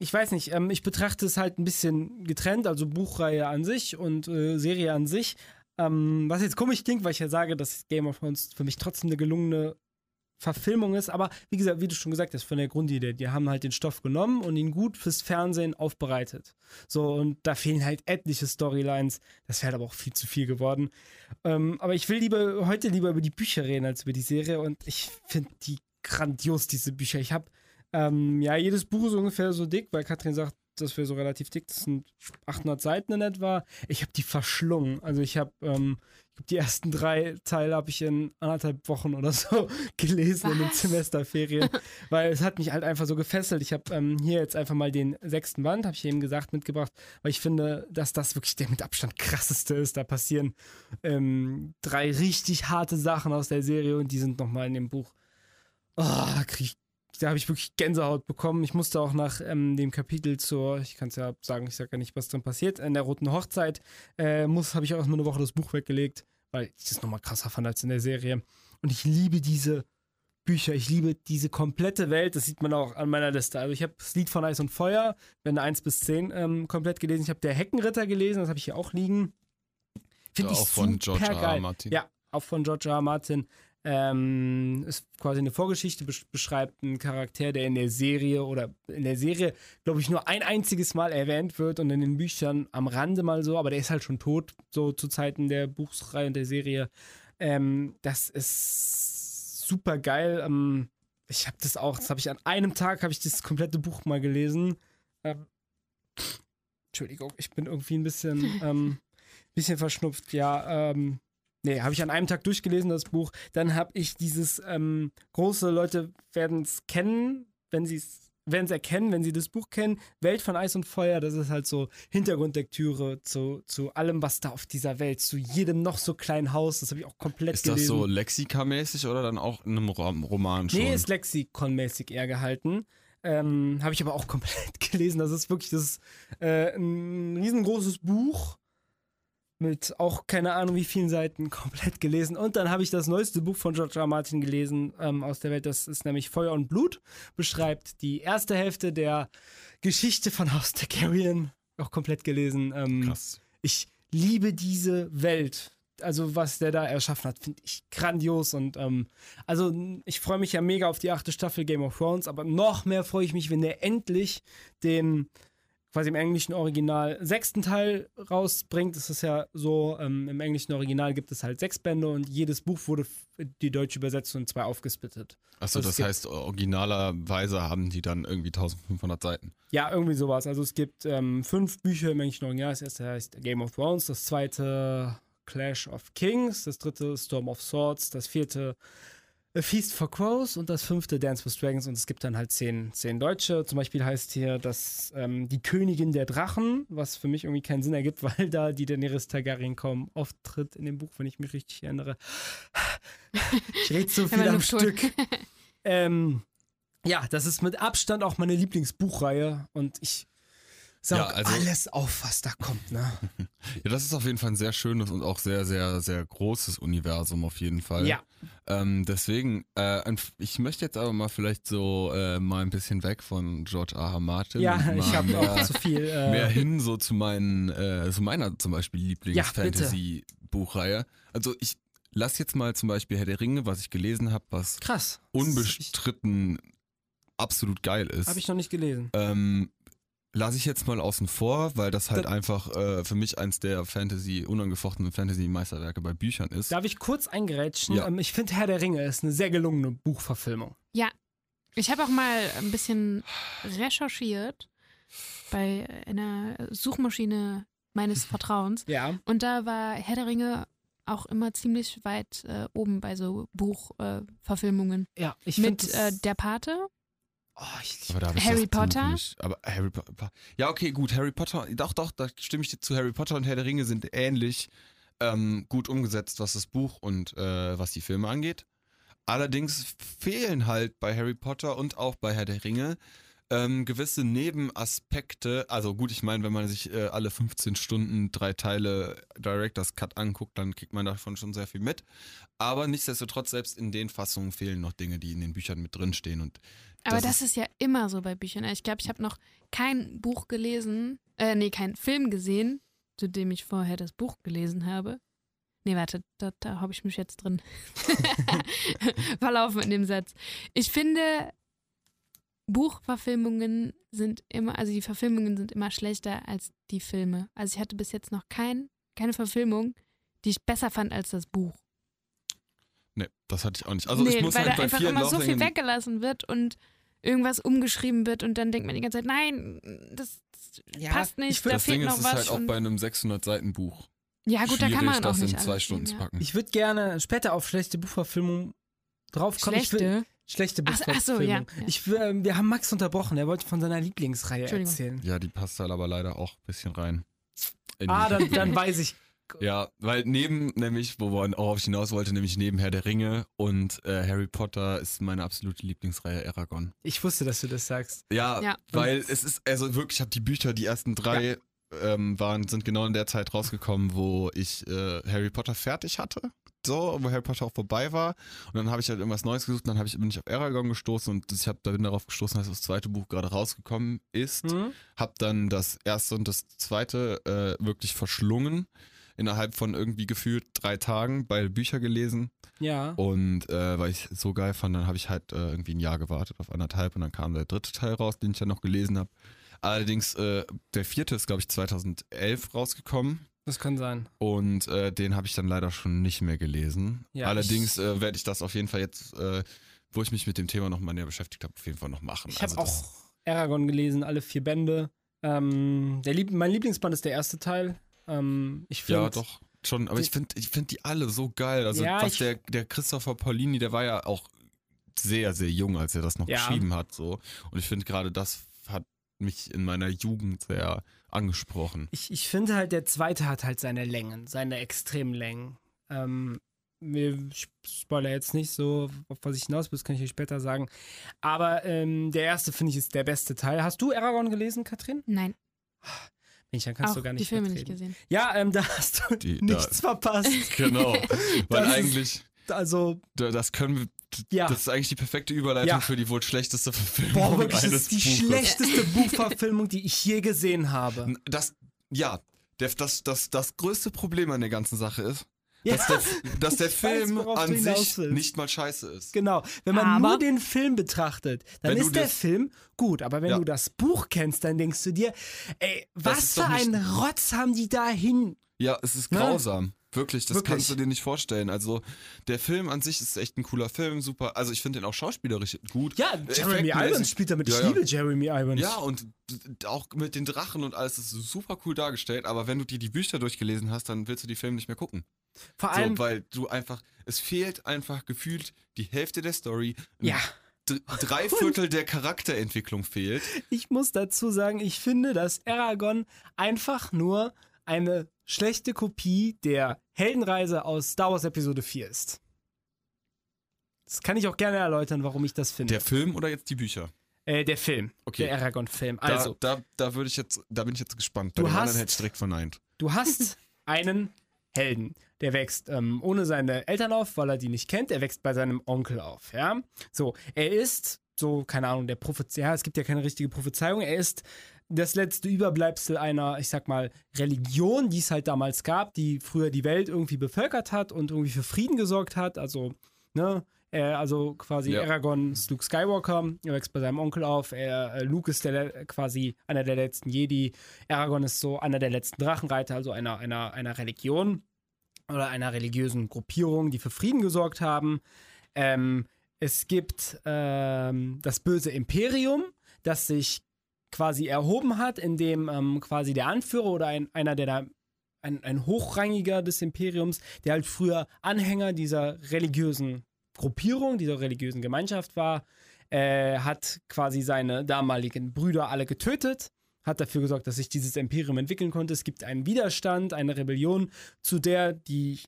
Ich weiß nicht, ähm, ich betrachte es halt ein bisschen getrennt, also Buchreihe an sich und äh, Serie an sich. Ähm, was jetzt komisch klingt, weil ich ja sage, dass Game of Thrones für mich trotzdem eine gelungene Verfilmung ist, aber wie gesagt, wie du schon gesagt hast, von der Grundidee, die haben halt den Stoff genommen und ihn gut fürs Fernsehen aufbereitet. So, und da fehlen halt etliche Storylines. Das wäre halt aber auch viel zu viel geworden. Ähm, aber ich will lieber heute lieber über die Bücher reden als über die Serie und ich finde die grandios, diese Bücher. Ich habe, ähm, ja, jedes Buch ist ungefähr so dick, weil Katrin sagt, das wäre so relativ dick. Das sind 800 Seiten in etwa. Ich habe die verschlungen. Also ich habe ähm, die ersten drei Teile habe ich in anderthalb Wochen oder so gelesen in den Was? Semesterferien, weil es hat mich halt einfach so gefesselt. Ich habe ähm, hier jetzt einfach mal den sechsten Band, habe ich eben gesagt, mitgebracht, weil ich finde, dass das wirklich der mit Abstand krasseste ist. Da passieren ähm, drei richtig harte Sachen aus der Serie und die sind nochmal in dem Buch. Oh, da krieg ich da habe ich wirklich Gänsehaut bekommen. Ich musste auch nach ähm, dem Kapitel zur, ich kann es ja sagen, ich sage ja nicht, was drin passiert, in der Roten Hochzeit, äh, muss, habe ich auch erstmal eine Woche das Buch weggelegt, weil ich das nochmal krasser fand als in der Serie. Und ich liebe diese Bücher, ich liebe diese komplette Welt, das sieht man auch an meiner Liste. Also ich habe das Lied von Eis und Feuer, Bände 1 bis 10 ähm, komplett gelesen. Ich habe Der Heckenritter gelesen, das habe ich hier auch liegen. Finde ich auch von super George R. R. geil. Martin. Ja, auch von George. R. Martin. Ähm, ist quasi eine Vorgeschichte, besch beschreibt einen Charakter, der in der Serie oder in der Serie, glaube ich, nur ein einziges Mal erwähnt wird und in den Büchern am Rande mal so, aber der ist halt schon tot, so zu Zeiten der Buchreihe und der Serie. Ähm, das ist super geil. Ähm, ich habe das auch, das habe ich an einem Tag, habe ich das komplette Buch mal gelesen. Ähm, Entschuldigung, ich bin irgendwie ein bisschen, ähm, bisschen verschnupft. Ja, ähm, Nee, habe ich an einem Tag durchgelesen, das Buch. Dann habe ich dieses ähm, große Leute werden es kennen, wenn sie es werden es erkennen, wenn sie das Buch kennen. Welt von Eis und Feuer, das ist halt so Hintergrundlektüre zu, zu allem, was da auf dieser Welt, zu jedem noch so kleinen Haus. Das habe ich auch komplett Ist gelesen. das so lexikamäßig oder dann auch in einem Rom Roman schon? Nee, ist lexikonmäßig eher gehalten. Ähm, habe ich aber auch komplett gelesen. Das ist wirklich das ist, äh, ein riesengroßes Buch mit auch keine Ahnung wie vielen Seiten komplett gelesen. Und dann habe ich das neueste Buch von George R. R. Martin gelesen ähm, aus der Welt. Das ist nämlich Feuer und Blut. Beschreibt die erste Hälfte der Geschichte von House Targaryen. Auch komplett gelesen. Ähm, Krass. ich liebe diese Welt. Also, was der da erschaffen hat, finde ich grandios. Und ähm, also, ich freue mich ja mega auf die achte Staffel Game of Thrones, aber noch mehr freue ich mich, wenn der endlich den quasi im englischen Original sechsten Teil rausbringt. Es ist ja so, ähm, im englischen Original gibt es halt sechs Bände und jedes Buch wurde die deutsche Übersetzung in zwei aufgesplittet. Achso, es das heißt, originalerweise haben die dann irgendwie 1500 Seiten. Ja, irgendwie sowas. Also es gibt ähm, fünf Bücher im englischen Original. Das erste heißt Game of Thrones, das zweite Clash of Kings, das dritte Storm of Swords, das vierte A Feast for Crows und das fünfte Dance with Dragons. Und es gibt dann halt zehn, zehn Deutsche. Zum Beispiel heißt hier das ähm, die Königin der Drachen, was für mich irgendwie keinen Sinn ergibt, weil da die Daenerys Targaryen kaum auftritt in dem Buch, wenn ich mich richtig erinnere. Ich rede so viel am. Stück. Ähm, ja, das ist mit Abstand auch meine Lieblingsbuchreihe und ich saug Ja, also- alles auf, was da kommt, ne? Ja, das ist auf jeden Fall ein sehr schönes und auch sehr, sehr, sehr großes Universum auf jeden Fall. Ja. Ähm, deswegen, äh, ich möchte jetzt aber mal vielleicht so äh, mal ein bisschen weg von George. R. Martin. Ja, ich habe auch mehr, zu viel. Äh, mehr hin so zu meinen, äh, zu meiner zum Beispiel Ja. Lieblings-Fantasy-Buchreihe. Also ich lass jetzt mal zum Beispiel Herr der Ringe, was ich gelesen habe, was krass. unbestritten absolut geil ist. Habe ich noch nicht gelesen. Ähm, lasse ich jetzt mal außen vor, weil das halt Da- einfach äh, für mich eins der Fantasy, unangefochtenen Fantasy-Meisterwerke bei Büchern ist. Darf ich kurz eingerätschen? Ja. Ähm, ich finde Herr der Ringe ist eine sehr gelungene Buchverfilmung. Ich habe auch mal ein bisschen recherchiert bei einer Suchmaschine meines Vertrauens. Ja. Und da war Herr der Ringe auch immer ziemlich weit äh, oben bei so Buchverfilmungen. Äh. Ja, ich Mit finde. äh, Der Pate. Oh, ich, Harry Potter? Aber Harry Potter. Ja, okay, gut. Harry Potter. Doch, doch, da stimme ich dir zu. Harry Potter und Herr der Ringe sind ähnlich ähm, gut umgesetzt, was das Buch und äh, was die Filme angeht. Allerdings fehlen halt bei Harry Potter und auch bei Herr der Ringe ähm, gewisse Nebenaspekte. Also gut, ich meine, wenn man sich äh, alle 15 Stunden drei Teile Director's Cut anguckt, dann kriegt man davon schon sehr viel mit. Aber nichtsdestotrotz, selbst in den Fassungen fehlen noch Dinge, die in den Büchern mit drinstehen. Und Aber Das das, ist ja immer so bei Büchern. Ich glaube, ich habe noch kein Buch gelesen, äh, nee, keinen Film gesehen, zu dem ich vorher das Buch gelesen habe. Nee, warte, da, da habe ich mich jetzt drin verlaufen in dem Satz. Ich finde, Buchverfilmungen sind immer, also die Verfilmungen sind immer schlechter als die Filme. Also ich hatte bis jetzt noch kein, keine Verfilmung, die ich besser fand als das Buch. Nee, das hatte ich auch nicht. Also nee, ich muss weil halt da bei einfach immer so viel weggelassen wird und irgendwas umgeschrieben wird und dann denkt man die ganze Zeit, nein, das Ja, passt ich nicht, find- da Das fehlt Ding ist, noch es was. ist halt auch bei einem 600 Seiten Buch ja gut, da kann man auch das nicht in zwei Stunden zu packen. ich würde gerne später auf schlechte Buchverfilmungen draufkommen. ja. Ich will, Schlechte. schlechte Ach so, Buchverfilmungen. ach so, ja, ja. Ich, ähm, wir haben Max unterbrochen. Er wollte von seiner Lieblingsreihe erzählen. ja, die passt halt aber leider auch ein bisschen rein. In Ah, dann, dann weiß ich. Ja, weil neben, nämlich, wo man auch auf hinaus wollte, nämlich neben Herr der Ringe und äh, Harry Potter ist meine absolute Lieblingsreihe Aragon. Ich wusste, dass du das sagst. Ja, Ja. weil es ist, also wirklich, ich habe die Bücher, die ersten drei ähm, waren, sind genau in der Zeit rausgekommen, wo ich äh, Harry Potter fertig hatte. So, wo Harry Potter auch vorbei war. Und dann habe ich halt irgendwas Neues gesucht und dann hab ich, bin ich auf Aragon gestoßen und ich hab, da bin darauf gestoßen, dass das zweite Buch gerade rausgekommen ist. Hm? Hab dann das erste und das zweite äh, wirklich verschlungen. Innerhalb von irgendwie gefühlt drei Tagen, beide Bücher gelesen. Ja. Und äh, weil ich es so geil fand, dann habe ich halt äh, irgendwie ein Jahr gewartet auf anderthalb und dann kam der dritte Teil raus, den ich ja noch gelesen habe. Allerdings, äh, der vierte ist, glaube ich, 2011 rausgekommen. Das kann sein. Und äh, den habe ich dann leider schon nicht mehr gelesen. Ja, Allerdings äh, werde ich das auf jeden Fall jetzt, äh, wo ich mich mit dem Thema noch mal näher beschäftigt habe, auf jeden Fall noch machen. Ich habe Also das- auch Aragon gelesen, alle vier Bände. Ähm, der Lieb mein Lieblingsband ist der erste Teil. Ähm, ich finde, Ja, doch. schon, aber ich finde ich find die alle so geil. Also Ja, was ich- der, der Christopher Paulini, der war ja auch sehr, sehr jung, als er das noch Ja. geschrieben hat. So. Und ich finde gerade das hat mich in meiner Jugend sehr angesprochen. Ich, ich finde halt, der zweite hat halt seine Längen, seine extremen Längen. Ähm, mir ich spoiler jetzt nicht so, auf was ich hinaus will, das kann ich euch später sagen. Aber ähm, der erste, finde ich, ist der beste Teil. Hast du Aragorn gelesen, Katrin? Nein, Mensch, dann kannst auch du gar nicht die Filme nicht mitreden. gesehen. Ja, ähm, da hast du Die- da- nichts verpasst. Genau. Weil eigentlich, Also, da- das können wir, Ja. das ist eigentlich die perfekte Überleitung Ja. für die wohl schlechteste Verfilmung boah, wirklich, das ist die Buches. schlechteste Buchverfilmung, die ich je gesehen habe. Das, ja, das, das, das größte Problem an der ganzen Sache ist, Ja, dass der, dass der weiß, Film du an sich nicht mal scheiße ist. Genau. Wenn man Aber- nur den Film betrachtet, dann ist der Film gut. Aber wenn Ja. du das Buch kennst, dann denkst du dir, ey, was für einen Rotz haben die da hin? Ja, es ist Ne? Wirklich, das Wirklich. kannst du dir nicht vorstellen. Also, der Film an sich ist echt ein cooler Film, super. Also, ich finde den auch schauspielerisch gut. Ja, Jeremy Effektmäßig- Irons spielt damit. Ich Ja, ja. liebe Jeremy Irons. Ja, und auch mit den Drachen und alles ist super cool dargestellt, aber wenn du dir die Bücher durchgelesen hast, dann willst du die Filme nicht mehr gucken. Vor allem, so, weil du einfach, es fehlt einfach gefühlt die Hälfte der Story. ja, Drei Viertel der Charakterentwicklung fehlt. ich muss dazu sagen, ich finde, dass Aragorn einfach nur eine schlechte Kopie der Heldenreise aus Star Wars Episode 4 ist. Das kann ich auch gerne erläutern, warum ich das finde. Der Film oder jetzt die Bücher? äh, der Film, Okay. der Aragorn-Film. Da, Also, da, da würde ich jetzt, da bin ich jetzt gespannt. Bei Du dem hast- anderen hätte ich direkt verneint. Du hast einen Helden, der wächst ähm, ohne seine Eltern auf, weil er die nicht kennt. Er wächst bei seinem Onkel auf, ja. So, er ist so, keine Ahnung, der Prophezei, ja, es gibt ja keine richtige Prophezeiung. Er ist das letzte Überbleibsel einer, ich sag mal, Religion, die es halt damals gab, die früher die Welt irgendwie bevölkert hat und irgendwie für Frieden gesorgt hat. Also, ne, er, also quasi Ja. Aragorn ist Luke Skywalker, er wächst bei seinem Onkel auf, er, äh, Luke ist der, quasi einer der letzten Jedi, Aragorn ist so einer der letzten Drachenreiter, also einer, einer, einer Religion oder einer religiösen Gruppierung, die für Frieden gesorgt haben. Ähm, es gibt ähm, das böse Imperium, das sich quasi erhoben hat, indem ähm, quasi der Anführer oder ein, einer, der da ein, ein Hochrangiger des Imperiums, der halt früher Anhänger dieser religiösen Gruppierung, dieser religiösen Gemeinschaft war, äh, hat quasi seine damaligen Brüder alle getötet, hat dafür gesorgt, dass sich dieses Imperium entwickeln konnte. Es gibt einen Widerstand, eine Rebellion, zu der die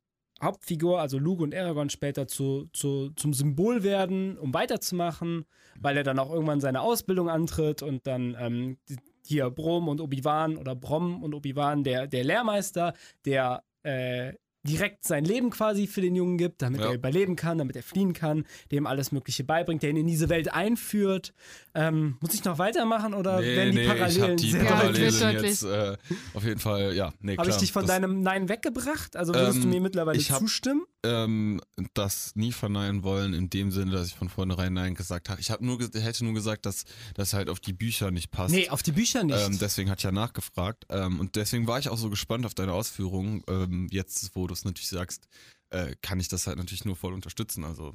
Hauptfigur, also Luke und Aragorn, später zu, zu, zum Symbol werden, um weiterzumachen, weil er dann auch irgendwann seine Ausbildung antritt und dann ähm, hier Brom und Obi-Wan oder Brom und Obi-Wan, der, der Lehrmeister, der äh, direkt sein Leben quasi für den Jungen gibt, damit Ja. er überleben kann, damit er fliehen kann, dem alles Mögliche beibringt, der ihn in diese Welt einführt. Ähm, muss ich noch weitermachen oder werden die ich hab Parallelen die sehr Parallelen jetzt äh, auf jeden Fall, ja, nee. Habe ich dich von deinem Nein weggebracht? Also würdest du Ähm, mir mittlerweile ich hab- zustimmen? ähm, das nie verneinen wollen, in dem Sinne, dass ich von vornherein Nein gesagt habe. Ich hab nur, hätte nur gesagt, dass das halt auf die Bücher nicht passt. Nee, auf die Bücher nicht. Ähm, deswegen hatte ich ja nachgefragt. Ähm, und deswegen war ich auch so gespannt auf deine Ausführungen. Ähm, jetzt, wo du es natürlich sagst, äh, kann ich das halt natürlich nur voll unterstützen. Also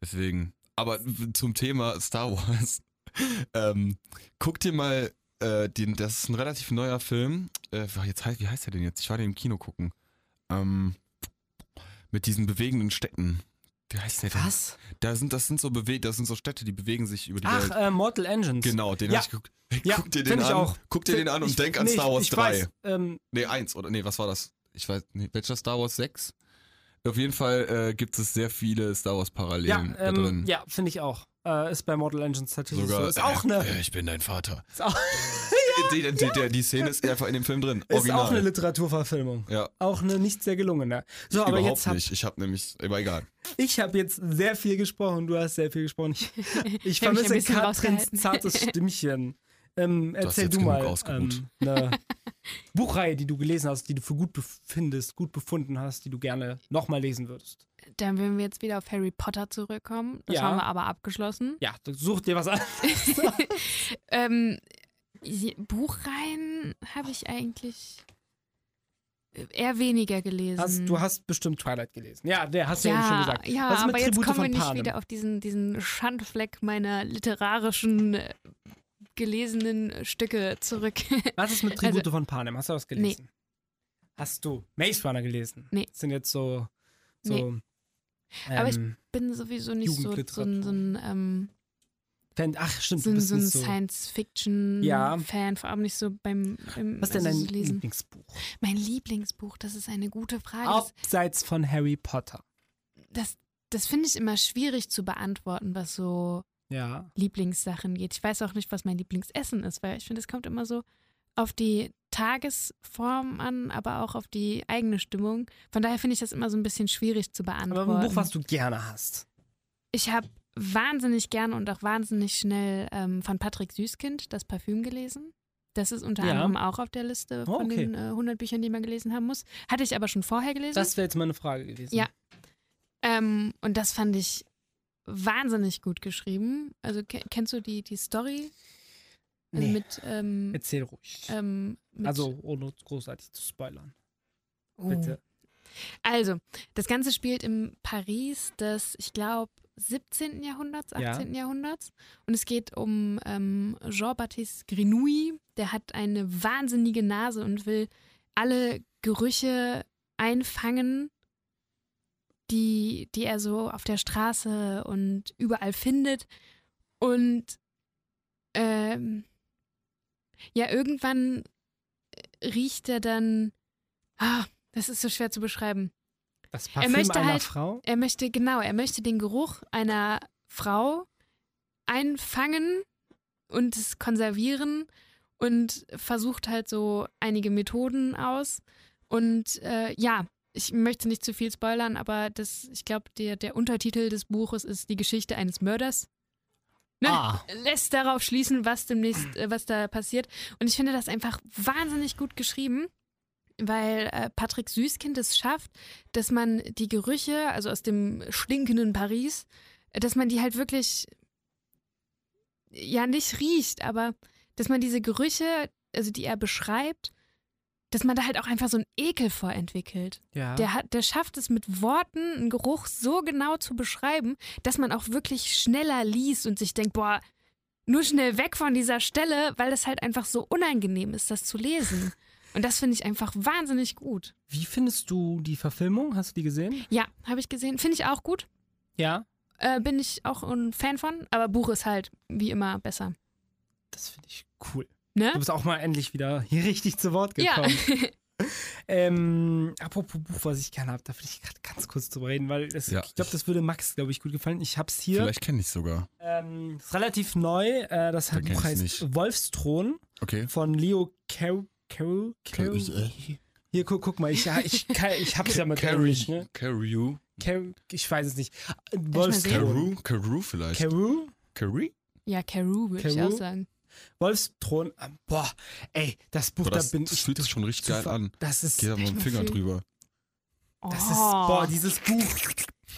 deswegen. Aber zum Thema Star Wars. ähm, guck dir mal, äh, den, das ist ein relativ neuer Film. Äh, jetzt, heißt- wie heißt der denn jetzt? Ich war den im Kino gucken. Ähm, mit diesen bewegenden Städten. Wie heißt der denn? Was? Da sind, das sind so bewegt, das sind so Städte, die bewegen sich über die Ach, Welt. äh, Mortal Engines. Genau, den Ja. hab ich geguckt. Hey, Ja, guck dir den an. auch. Guck dir den an und Ich- denk an nee, Star Wars ich, ich 3. Weiß, ähm, Nee, 1 oder nee, was war das? Ich weiß nicht, welcher Star Wars 6? Auf jeden Fall äh, gibt es sehr viele Star Wars ja, Parallelen da ähm, drin. ja finde ich auch. Äh, ist bei Mortal Engines tatsächlich Sogar, so. Ist auch eine, äh, ich bin dein Vater. ist auch, die, die, die, die Szene ist einfach in dem Film drin. ist Original. auch eine Literaturverfilmung. ja, Auch eine nicht sehr gelungene. So, aber überhaupt jetzt hab, nicht. Ich habe nämlich, aber egal. ich habe jetzt sehr viel gesprochen, du hast sehr viel gesprochen. Ich, ich vermisse Katrins zartes Stimmchen. Ähm, hast erzähl jetzt du genug mal ähm, eine Buchreihe, die du gelesen hast, die du für gut befindest, gut befunden hast, die du gerne nochmal lesen würdest. Dann würden wir jetzt wieder auf Harry Potter zurückkommen. Das Ja. haben wir aber abgeschlossen. Ja, du such dir was an. Ähm, Buchreihen habe ich eigentlich eher weniger gelesen. Hast, du hast bestimmt Twilight gelesen. Ja, der hast du ja, eben schon gesagt. ja aber jetzt Tribute kommen wir nicht Panem? wieder auf diesen, diesen Schandfleck meiner literarischen äh, gelesenen Stücke zurück. Was ist mit Also- Tribute von Panem? Hast du was gelesen? Hast du Maze Runner gelesen? Nee. Das sind jetzt so. so Nee. Aber ich- ähm, Bin sowieso nicht so, so, ein- so ein, ähm, Fan Ach, stimmt, so, du bist so ein so. Science-Fiction-Fan, Ja. vor allem nicht so beim, beim Was ist denn also dein so. Lieblingsbuch? Mein Lieblingsbuch, das ist eine gute Frage. Abseits von Harry Potter. das, das finde ich immer schwierig zu beantworten, was so Ja. Lieblingssachen geht. Ich weiß auch nicht, was mein Lieblingsessen ist, weil ich finde, es kommt immer so auf die Tagesform an, aber auch auf die eigene Stimmung. Von daher finde ich das immer so ein bisschen schwierig zu beantworten. Aber ein Buch, was du gerne hast. Ich habe wahnsinnig gern und auch wahnsinnig schnell ähm, von Patrick Süßkind das Parfüm gelesen. Das ist unter Ja. anderem auch auf der Liste Oh, von okay. den äh, 100 Büchern, die man gelesen haben muss. Hatte ich aber schon vorher gelesen. Das wäre jetzt meine Frage gewesen. Ja. Ähm, und das fand ich wahnsinnig gut geschrieben. Also ke kennst du die, die Story? Also Nee. mit, ähm, Erzähl ruhig. ähm, also, ohne großartig zu spoilern. Oh. Bitte. Also, das Ganze spielt im Paris des, ich glaube, 17. Jahrhunderts, Ja. 18. Jahrhunderts. Und es geht um ähm, Jean-Baptiste Grenouille. Der hat eine wahnsinnige Nase und will alle Gerüche einfangen, die, die er so auf der Straße und überall findet. Und ähm, ja, irgendwann riecht er dann. Ah, das ist so schwer zu beschreiben. Das Parfüm möchte einer halt- Frau? Er möchte, genau, er möchte den Geruch einer Frau einfangen und es konservieren und versucht halt so einige Methoden aus. Und äh, ja, ich möchte nicht zu viel spoilern, aber das, ich glaube, der, der Untertitel des Buches ist die Geschichte eines Mörders. Ne? Ah. Lässt darauf schließen, was demnächst, äh, was da passiert. Und ich finde das einfach wahnsinnig gut geschrieben, weil äh, Patrick Süßkind es schafft, dass man die Gerüche, also aus dem stinkenden Paris, äh, dass man die halt wirklich ja nicht riecht, aber dass man diese Gerüche, also die er beschreibt, dass man da halt auch einfach so einen Ekel vorentwickelt. Ja. Der, hat, der schafft es mit Worten, einen Geruch so genau zu beschreiben, dass man auch wirklich schneller liest und sich denkt, boah, nur schnell weg von dieser Stelle, weil das halt einfach so unangenehm ist, das zu lesen. Und das finde ich einfach wahnsinnig gut. Wie findest du die Verfilmung? Hast du die gesehen? Ja, habe ich gesehen. Finde ich auch gut. Ja. Äh, bin ich auch ein Fan von. Aber Buch ist halt wie immer besser. Das finde ich cool. Ne? Du bist auch mal endlich wieder hier richtig zu Wort Ja. gekommen. Ähm, apropos Buch, was ich gerne habe, da will ich gerade ganz kurz drüber reden, weil das, Ja. ich glaube, das würde Max, glaube ich, gut gefallen. Ich habe es hier. Vielleicht kenne ich sogar. Ähm, ist relativ neu. Äh, das kenn Buch heißt nicht. Wolfsthron Okay. von Leo Carroll. Carroll? Carroll? Hier, guck, guck mal, ich, ja, ich, ich hab's ja mit Englisch, ne? Carew. Carroll, ich weiß es nicht. Äh? Wolfsthron. Carew? Carew vielleicht. Carew? ja, Carew würde ich auch sagen. Wolfsthron. äh, Boah, ey, das Buch, Boah, das, da bin das ich. fühlt sich schon richtig geil an. Das ist. Geh da mal mit dem Finger fühlen. drüber. Das Oh. ist. Boah, dieses Buch.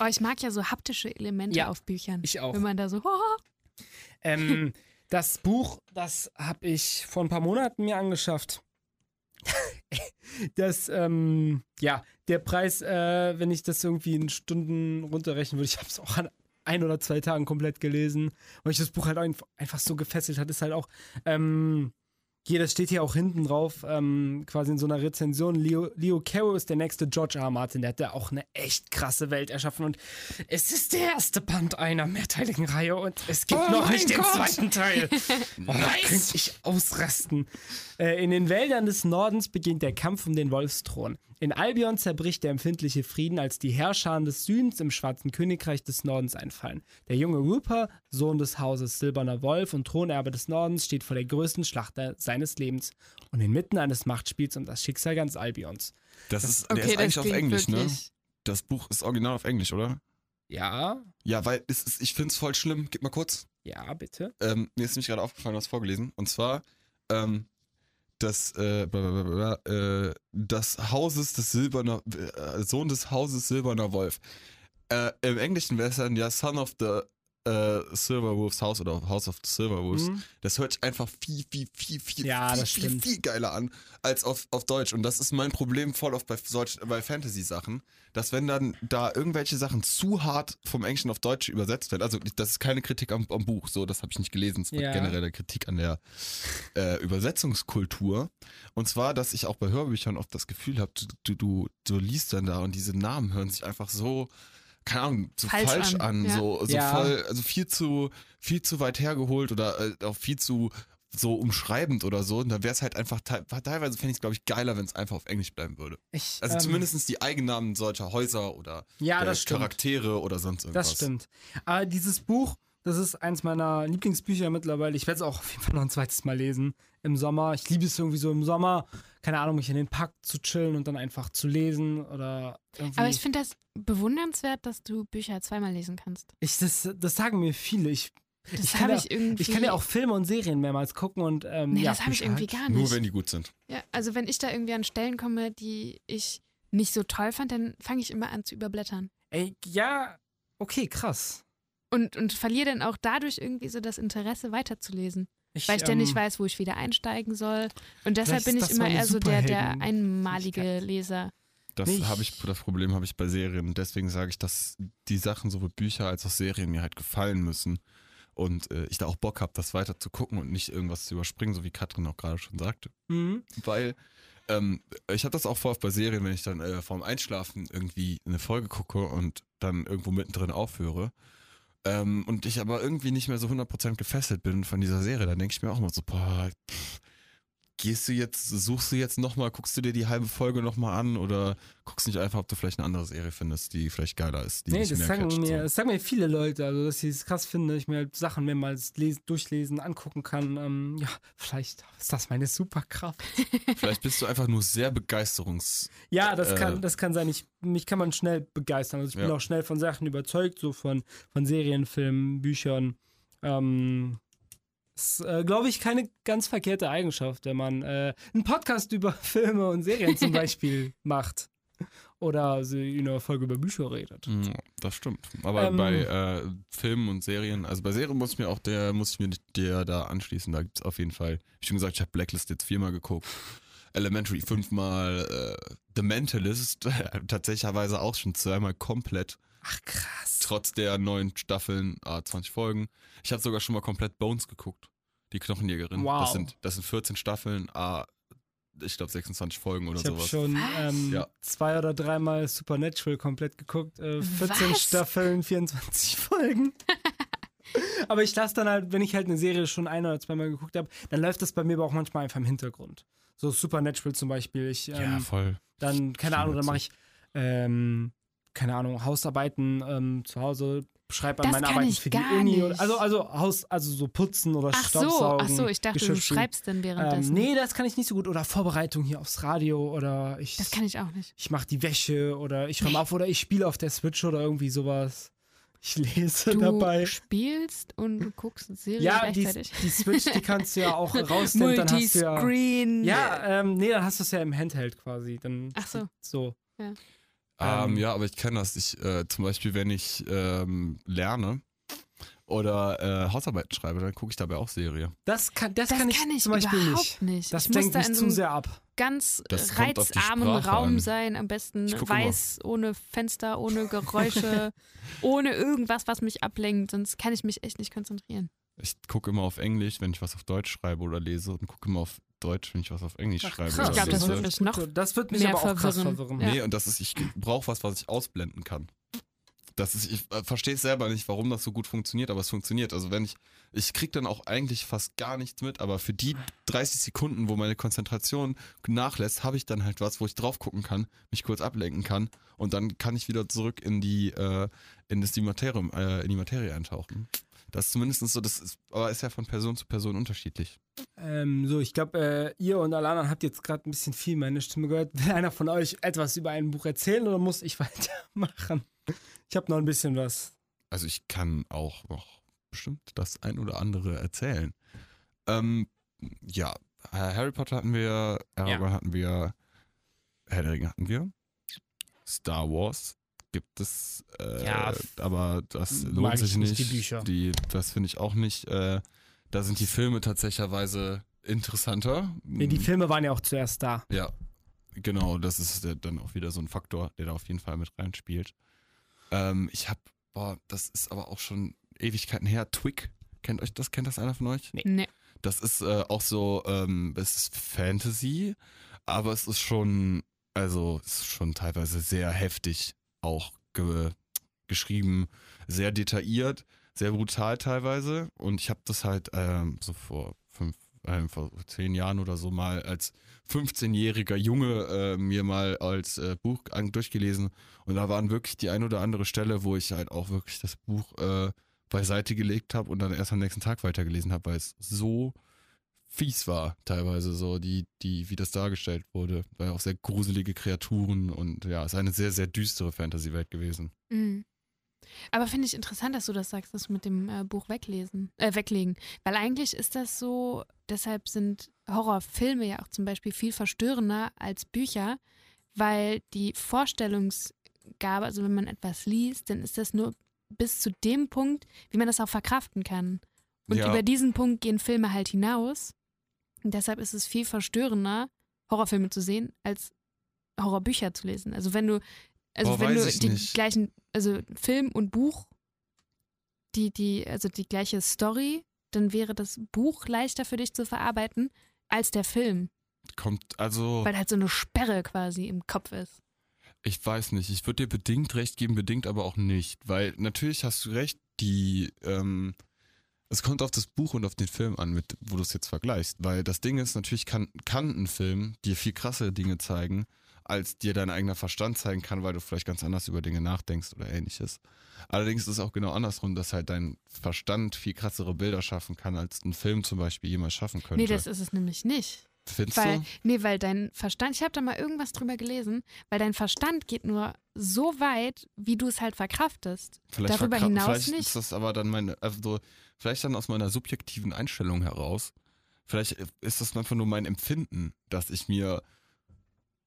Oh, ich mag ja so haptische Elemente Ja, auf Büchern. Ich auch. Wenn man da so, oh, Ähm, das Buch, das habe ich vor ein paar Monaten mir angeschafft. das, ähm, ja, der Preis, äh, wenn ich das irgendwie in Stunden runterrechnen würde, ich habe es auch an ein oder zwei Tagen komplett gelesen, weil ich das Buch halt einfach, so gefesselt hat, ist halt auch, ähm, hier, das steht hier auch hinten drauf, ähm, quasi in so einer Rezension. Leo, Leo Caro ist der nächste George R. Martin. Der hat da auch eine echt krasse Welt erschaffen. Und es ist der erste Band einer mehrteiligen Reihe und es gibt Oh noch nicht den Gott! zweiten Teil. Oh, da könnte ich ausrasten. Äh, in den Wäldern des Nordens beginnt der Kampf um den Wolfsthron. In Albion zerbricht der empfindliche Frieden, als die Herrscher des Südens im Schwarzen Königreich des Nordens einfallen. Der junge Rupert, Sohn des Hauses Silberner Wolf und Thronerbe des Nordens, steht vor der größten Schlacht seines Lebens und inmitten eines Machtspiels um das Schicksal ganz Albions. Das ist, der okay, ist das eigentlich auf Englisch, ne? wirklich. Das Buch ist original auf Englisch, oder? Ja, Ja, weil es ist, ich finde es voll schlimm. Gib mal kurz. ja, bitte. Ähm, mir ist nämlich gerade aufgefallen, was vorgelesen. Und zwar, ähm, das, äh, blablabla, äh, das Hauses des Silberner, äh, Sohn des Hauses Silberner Wolf. Äh, Im Englischen wäre es dann ja Son of the äh, Silverwolves House oder House of the Silverwolves, Mhm. das hört sich einfach viel, viel, viel, viel, Ja, viel, viel, viel geiler an als auf, auf Deutsch. Und das ist mein Problem voll oft bei, bei Fantasy-Sachen, dass wenn dann da irgendwelche Sachen zu hart vom Englischen auf Deutsch übersetzt werden, also das ist keine Kritik am, am Buch, so, das habe ich nicht gelesen, es war Ja. generell eine Kritik an der äh, Übersetzungskultur. Und zwar, dass ich auch bei Hörbüchern oft das Gefühl habe, du, du, du liest dann da und diese Namen hören sich einfach so, keine Ahnung, so Falsch falsch, an, an, ja. so, so Ja. voll, also viel zu, viel zu weit hergeholt oder äh, auch viel zu so umschreibend oder so. Und da wäre es halt einfach, te teilweise fände ich es, glaube ich, geiler, wenn es einfach auf Englisch bleiben würde. Ich, Also ähm, zumindest die Eigennamen solcher Häuser oder Ja. Charaktere oder sonst irgendwas. Das stimmt. Aber dieses Buch, das ist eins meiner Lieblingsbücher mittlerweile. Ich werde es auch auf jeden Fall noch ein zweites Mal lesen im Sommer. Ich liebe es irgendwie so im Sommer, keine Ahnung, mich in den Park zu chillen und dann einfach zu lesen oder irgendwie. Aber ich finde das bewundernswert, dass du Bücher zweimal lesen kannst. ich, das, das sagen mir viele. Ich, Das Ich kann habe ja- ich irgendwie. ich kann ja auch Filme und Serien mehrmals gucken und ähm, Nee, ja, das habe ich irgendwie gar nicht. Nur wenn die gut sind. Ja, also wenn ich da irgendwie an Stellen komme, die ich nicht so toll fand, dann fange ich immer an zu überblättern. Ey, ja, okay, krass. Und, und verliere dann auch dadurch irgendwie so das Interesse weiterzulesen. Ich, Weil ich dann nicht ähm, weiß, wo ich wieder einsteigen soll. Und deshalb bin ich immer eher so der, der einmalige. Leser. Das habe ich, das Problem habe ich bei Serien. Und deswegen sage ich, dass die Sachen sowohl Bücher als auch Serien mir halt gefallen müssen. Und äh, ich da auch Bock habe, das weiter zu gucken und nicht irgendwas zu überspringen, so wie Katrin auch gerade schon sagte. Mhm. Weil ähm, ich habe das auch oft bei Serien, wenn ich dann äh, vorm Einschlafen irgendwie eine Folge gucke und dann irgendwo mittendrin aufhöre. Ähm, und ich aber irgendwie nicht mehr so 100% gefesselt bin von dieser Serie, dann denke ich mir auch immer so, boah, pff, gehst du jetzt, suchst du jetzt nochmal, guckst du dir die halbe Folge nochmal an oder guckst nicht einfach, ob du vielleicht eine andere Serie findest, die vielleicht geiler ist, die Nee, das mehr sagen, catcht, mir, so. das sagen mir viele Leute, also dass ich es krass finde, ich mir halt Sachen mehrmals lesen, durchlesen, angucken kann. Ähm, ja, vielleicht ist das meine Superkraft. Vielleicht bist du einfach nur sehr begeisterungs... Ja, das Äh, kann, das kann sein. Ich, mich kann man schnell begeistern. Also ich bin Ja. auch schnell von Sachen überzeugt, so von, von Serien, Filmen, Büchern. Ähm, ist, äh, glaube ich, keine ganz verkehrte Eigenschaft, wenn man äh, einen Podcast über Filme und Serien zum Beispiel macht. Oder so in einer Folge über Bücher redet. Ja, das stimmt. Aber Ähm, bei äh, Filmen und Serien, also bei Serien muss ich mir auch der, muss ich mir der da anschließen. Da gibt es auf jeden Fall, wie schon gesagt, ich habe Blacklist jetzt viermal geguckt. Elementary fünfmal, äh, The Mentalist tatsächlicherweise auch schon zweimal komplett, Ach, krass. trotz der neuen Staffeln, ah, 20 Folgen. Ich habe sogar schon mal komplett Bones geguckt, die Knochenjägerin. Wow. Das sind, das sind 14 Staffeln, ah, ich glaube 26 Folgen oder Ich habe sowas. schon Was? ähm, Ja. zwei oder dreimal Supernatural komplett geguckt. Äh, 14 Was? Staffeln, 24 Folgen. Aber ich lasse dann halt, wenn ich halt eine Serie schon ein oder zweimal geguckt habe, dann läuft das bei mir aber auch manchmal einfach im Hintergrund. So Supernatural zum Beispiel. Ich, ähm, ja, voll. dann, keine Schon Ahnung, dann mache ich, ähm, keine Ahnung, Hausarbeiten ähm, zu Hause, schreibe an meine Arbeiten für die Uni. nicht. Oder, also, also Haus, also so putzen oder Ach so, Staubsaugen. ach so, ich dachte, Geschirr du schreibst dann Ähm, währenddessen. nee, das kann ich nicht so gut. Oder Vorbereitung hier aufs Radio oder ich, Das kann ich auch nicht. ich mache die Wäsche oder ich räume auf oder ich spiele auf der Switch oder irgendwie sowas. Ich lese Du dabei. spielst und du guckst eine Serie Ja, die, gleichzeitig. die Switch, die kannst du ja auch rausnehmen. Dann hast du ja, ja, ähm, nee, dann hast du es ja im Handheld quasi. Dann Ach so. So. Ähm, Ähm, ja, aber ich kenne das. Ich, äh, zum Beispiel, wenn ich ähm, lerne oder äh, Hausarbeiten schreibe, dann gucke ich dabei auch Serie. Das kann, das Das kann ich, kann ich zum Beispiel überhaupt nicht. nicht. Das lenkt mich zu sehr ab. ganz Das reizarmen Raum an. sein, am besten weiß, ohne Fenster, ohne Geräusche, ohne irgendwas, was mich ablenkt, sonst kann ich mich echt nicht konzentrieren. Ich gucke immer auf Englisch, wenn ich was auf Deutsch schreibe oder lese und gucke immer auf Deutsch, wenn ich was auf Englisch Ach, schreibe. krass. Ich glaube, das wird mich noch Das wird mich mehr aber auch krass verwirren. verwirren. Ja. Nee, und das ist, ich brauche was, was ich ausblenden kann. Das ist, ich äh, verstehe es selber nicht, warum das so gut funktioniert, aber es funktioniert. Also wenn ich, ich krieg dann auch eigentlich fast gar nichts mit, aber für die 30 Sekunden, wo meine Konzentration nachlässt, habe ich dann halt was, wo ich drauf gucken kann, mich kurz ablenken kann und dann kann ich wieder zurück in die, äh, in das die Materie, äh, in die Materie eintauchen. Das ist zumindest so, das ist, aber ist ja von Person zu Person unterschiedlich. Ähm, so, ich glaube, äh, ihr und alle anderen habt jetzt gerade ein bisschen viel meine Stimme gehört. Will einer von euch etwas über ein Buch erzählen oder muss ich weitermachen? Ich habe noch ein bisschen was. Also ich kann auch noch bestimmt das ein oder andere erzählen. Ähm, ja, Harry Potter hatten wir, Aragorn hatten wir, Herr der Ringe hatten wir, Star Wars gibt es, äh, Ja, aber das lohnt ich sich nicht, nicht. die Bücher. Die, das finde ich auch nicht. Äh, da sind die Filme tatsächlicherweise interessanter. Nee, die Filme waren ja auch zuerst da. Ja, genau, das ist dann auch wieder so ein Faktor, der da auf jeden Fall mit reinspielt. Ähm, ich habe, boah, das ist aber auch schon Ewigkeiten her. Twig, kennt euch das? Kennt das einer von euch? Nee. Das ist äh, auch so, ähm, es ist Fantasy, aber es ist schon, also es ist schon teilweise sehr heftig auch ge geschrieben, sehr detailliert, sehr brutal teilweise. Und ich habe das halt ähm, so vor fünf, ähm, vor zehn Jahren oder so mal als 15-jähriger Junge äh, mir mal als äh, Buch durchgelesen. Und da waren wirklich die ein oder andere Stelle, wo ich halt auch wirklich das Buch äh, beiseite gelegt habe und dann erst am nächsten Tag weitergelesen habe, weil es so fies war, teilweise so, die, die, wie das dargestellt wurde. Weil auch sehr gruselige Kreaturen und ja, es ist eine sehr, sehr düstere Fantasy-Welt gewesen. Mhm. Aber finde ich interessant, dass du das sagst, das mit dem äh, Buch weglesen, äh, weglegen. Weil eigentlich ist das so, deshalb sind Horrorfilme ja auch zum Beispiel viel verstörender als Bücher, weil die Vorstellungsgabe, also wenn man etwas liest, dann ist das nur bis zu dem Punkt, wie man das auch verkraften kann. Und Ja. über diesen Punkt gehen Filme halt hinaus. Und deshalb ist es viel verstörender, Horrorfilme zu sehen, als Horrorbücher zu lesen. Also wenn du, also Boah, wenn du die nicht. gleichen, also Film und Buch, die, die, also die gleiche Story, dann wäre das Buch leichter für dich zu verarbeiten als der Film. Kommt, also, Weil halt so eine Sperre quasi im Kopf ist. ich weiß nicht, ich würde dir bedingt recht geben, bedingt aber auch nicht. Weil natürlich hast du recht, die, ähm, es kommt auf das Buch und auf den Film an, mit, wo du es jetzt vergleichst. Weil das Ding ist, natürlich kann, kann ein Film dir viel krassere Dinge zeigen, als dir dein eigener Verstand zeigen kann, weil du vielleicht ganz anders über Dinge nachdenkst oder ähnliches. Allerdings ist es auch genau andersrum, dass halt dein Verstand viel krassere Bilder schaffen kann, als ein Film zum Beispiel jemals schaffen könnte. Nee, das ist es nämlich nicht. Findest Weil, du? nee, weil dein Verstand, ich habe da mal irgendwas drüber gelesen, weil dein Verstand geht nur so weit, wie du es halt verkraftest. Vielleicht darüber verkra- hinaus vielleicht nicht. ist das aber dann meine, also so, vielleicht dann aus meiner subjektiven Einstellung heraus. Vielleicht ist das einfach nur mein Empfinden, dass ich mir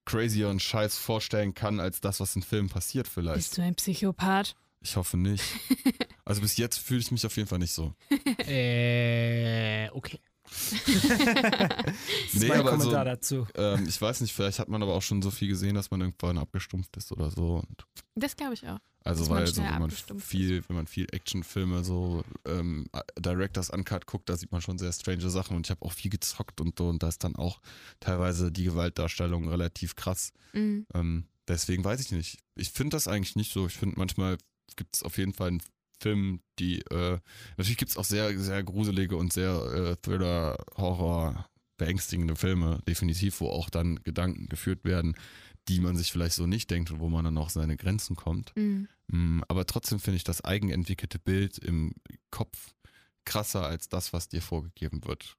crazieren Scheiß vorstellen kann, als das, was in Filmen passiert vielleicht. Bist du ein Psychopath? Ich hoffe nicht. Also bis jetzt fühle ich mich auf jeden Fall nicht so. Äh, okay. Das ist Nee, mein aber Kommentar so- dazu. Ähm, ich weiß nicht, vielleicht hat man aber auch schon so viel gesehen, dass man irgendwann abgestumpft ist oder so. Und Das glaube ich auch. Also weil so, wenn man viel, wenn man viel Actionfilme so ähm, Directors Uncut guckt, da sieht man schon sehr strange Sachen und ich habe auch viel gezockt und so und da ist dann auch teilweise die Gewaltdarstellung relativ krass. Mhm. Ähm, deswegen weiß ich nicht. Ich finde das eigentlich nicht so. Ich finde manchmal gibt es auf jeden Fall einen Film, die äh, natürlich gibt es auch sehr, sehr gruselige und sehr äh, Thriller, Horror, beängstigende Filme, definitiv, wo auch dann Gedanken geführt werden, die man sich vielleicht so nicht denkt und wo man dann auch seine Grenzen kommt. Mhm. Mm, Aber trotzdem finde ich das eigenentwickelte Bild im Kopf krasser als das, was dir vorgegeben wird.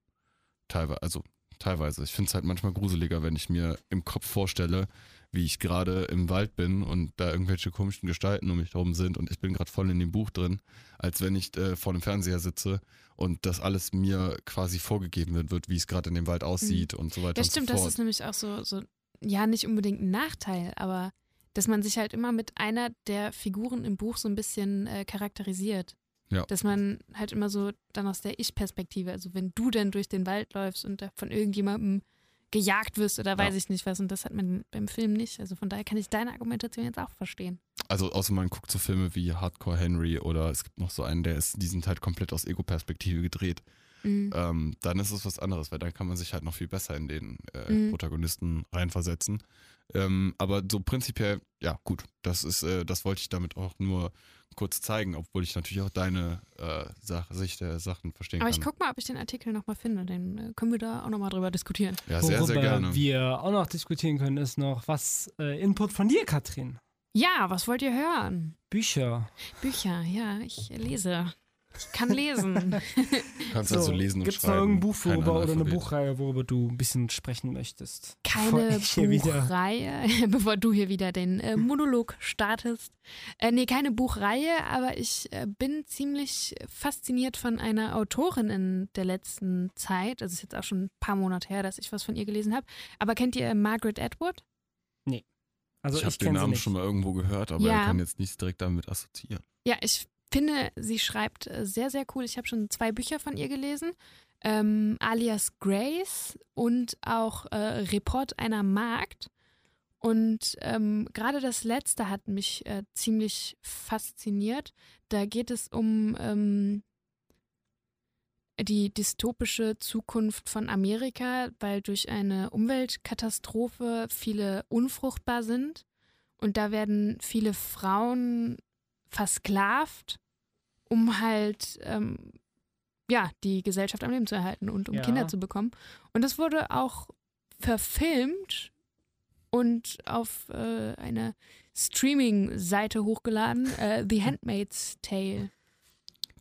Teilweise, also teilweise. Ich finde es halt manchmal gruseliger, wenn ich mir im Kopf vorstelle, wie ich gerade im Wald bin und da irgendwelche komischen Gestalten um mich herum sind und ich bin gerade voll in dem Buch drin, als wenn ich äh, vor dem Fernseher sitze und das alles mir quasi vorgegeben wird, wird wie es gerade in dem Wald aussieht und so weiter Das und stimmt, so das fort. ist nämlich auch so, so, ja, nicht unbedingt ein Nachteil, aber dass man sich halt immer mit einer der Figuren im Buch so ein bisschen äh, charakterisiert. Ja. Dass man halt immer so dann aus der Ich-Perspektive, also wenn du dann durch den Wald läufst und von irgendjemandem gejagt wirst oder weiß Ja. ich nicht was und das hat man beim Film nicht. Also von daher kann ich deine Argumentation jetzt auch verstehen. Also außer man guckt so Filme wie Hardcore Henry oder es gibt noch so einen, der ist, die sind halt komplett aus Ego-Perspektive gedreht. Mhm. Ähm, dann ist es was anderes, weil dann kann man sich halt noch viel besser in den äh, Mhm. Protagonisten reinversetzen. Ähm, aber so prinzipiell, ja gut, das ist, äh, das wollte ich damit auch nur kurz zeigen, obwohl ich natürlich auch deine äh, Sache, Sicht der Sachen verstehen Aber ich kann. guck mal, ob ich den Artikel nochmal finde, dann äh, können wir da auch nochmal drüber diskutieren. ja, sehr, sehr Worüber gerne. wir auch noch diskutieren können, ist noch, was äh, Input von dir, Katrin? Ja, was wollt ihr hören? Bücher. Bücher, ja, ich lese. Ich kann lesen. Kannst also lesen und Gibt es noch irgendein Buch, worüber, oder eine. Buchreihe, worüber du ein bisschen sprechen möchtest? Keine Buchreihe, bevor du hier wieder den äh, Monolog startest. Äh, nee, keine Buchreihe, aber ich äh, bin ziemlich fasziniert von einer Autorin in der letzten Zeit. Also ist jetzt auch schon ein paar Monate her, dass ich was von ihr gelesen habe. Aber kennt ihr Margaret Atwood? Also ich ich, habe den Namen nicht. schon mal irgendwo gehört, aber Ja. er kann jetzt nichts direkt damit assoziieren. Ja, ich finde, sie schreibt äh, sehr, sehr cool. Ich habe schon zwei Bücher von ihr gelesen. Ähm, alias Grace und auch äh, Report einer Magd. Und ähm, gerade das letzte hat mich äh, ziemlich fasziniert. Da geht es um ähm, die dystopische Zukunft von Amerika, weil durch eine Umweltkatastrophe viele unfruchtbar sind. Und da werden viele Frauen versklavt, um halt ähm, ja die Gesellschaft am Leben zu erhalten und um Ja. Kinder zu bekommen. Und das wurde auch verfilmt und auf äh, eine Streaming-Seite hochgeladen, äh, The Handmaid's Tale.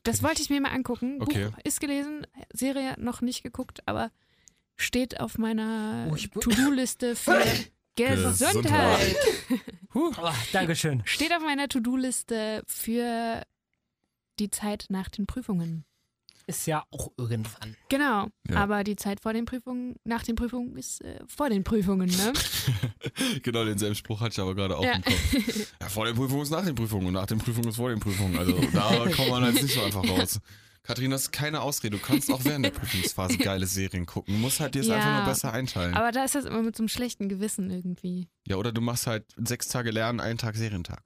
Das wollte ich mir mal angucken. Okay. Buch ist gelesen, Serie noch nicht geguckt, aber steht auf meiner Oh, To-Do-Liste für Gesundheit. Gesundheit. Oh, Dankeschön. Steht auf meiner To-Do-Liste für die Zeit nach den Prüfungen. Ist ja auch irgendwann. Genau, Ja. aber die Zeit vor den Prüfungen, nach den Prüfungen ist äh, vor den Prüfungen, ne? genau, denselben Spruch hatte ich aber gerade auch Ja. im Kopf. Ja, vor den Prüfungen ist nach den Prüfungen und nach den Prüfungen ist vor den Prüfungen. Also da kommt man jetzt nicht so einfach raus. Katrin, das ist keine Ausrede. Du kannst auch während der Prüfungsphase geile Serien gucken. Du musst halt dir es Ja. einfach nur besser einteilen. aber da ist das immer mit so einem schlechten Gewissen irgendwie. ja, oder du machst halt sechs Tage Lernen, einen Tag Serientag.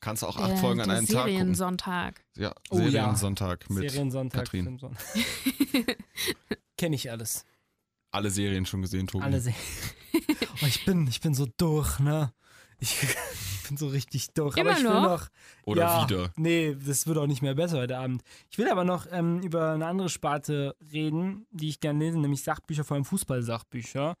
Kannst auch acht Äh, Folgen an einem Tag gucken. Seriensonntag. Ja, Oh ja. Seriensonntag mit Seriensonntag. Katrin. Kenne ich alles. alle Serien schon gesehen, Tobi. Alle sehen. oh, ich bin, ich bin so durch, ne? Ich bin so richtig durch. Immer aber ich will noch? noch. Oder ja, wieder. Nee, das wird auch nicht mehr besser heute Abend. Ich will aber noch ähm, über eine andere Sparte reden, die ich gerne lese, nämlich Sachbücher, vor allem Fußball-Sachbücher.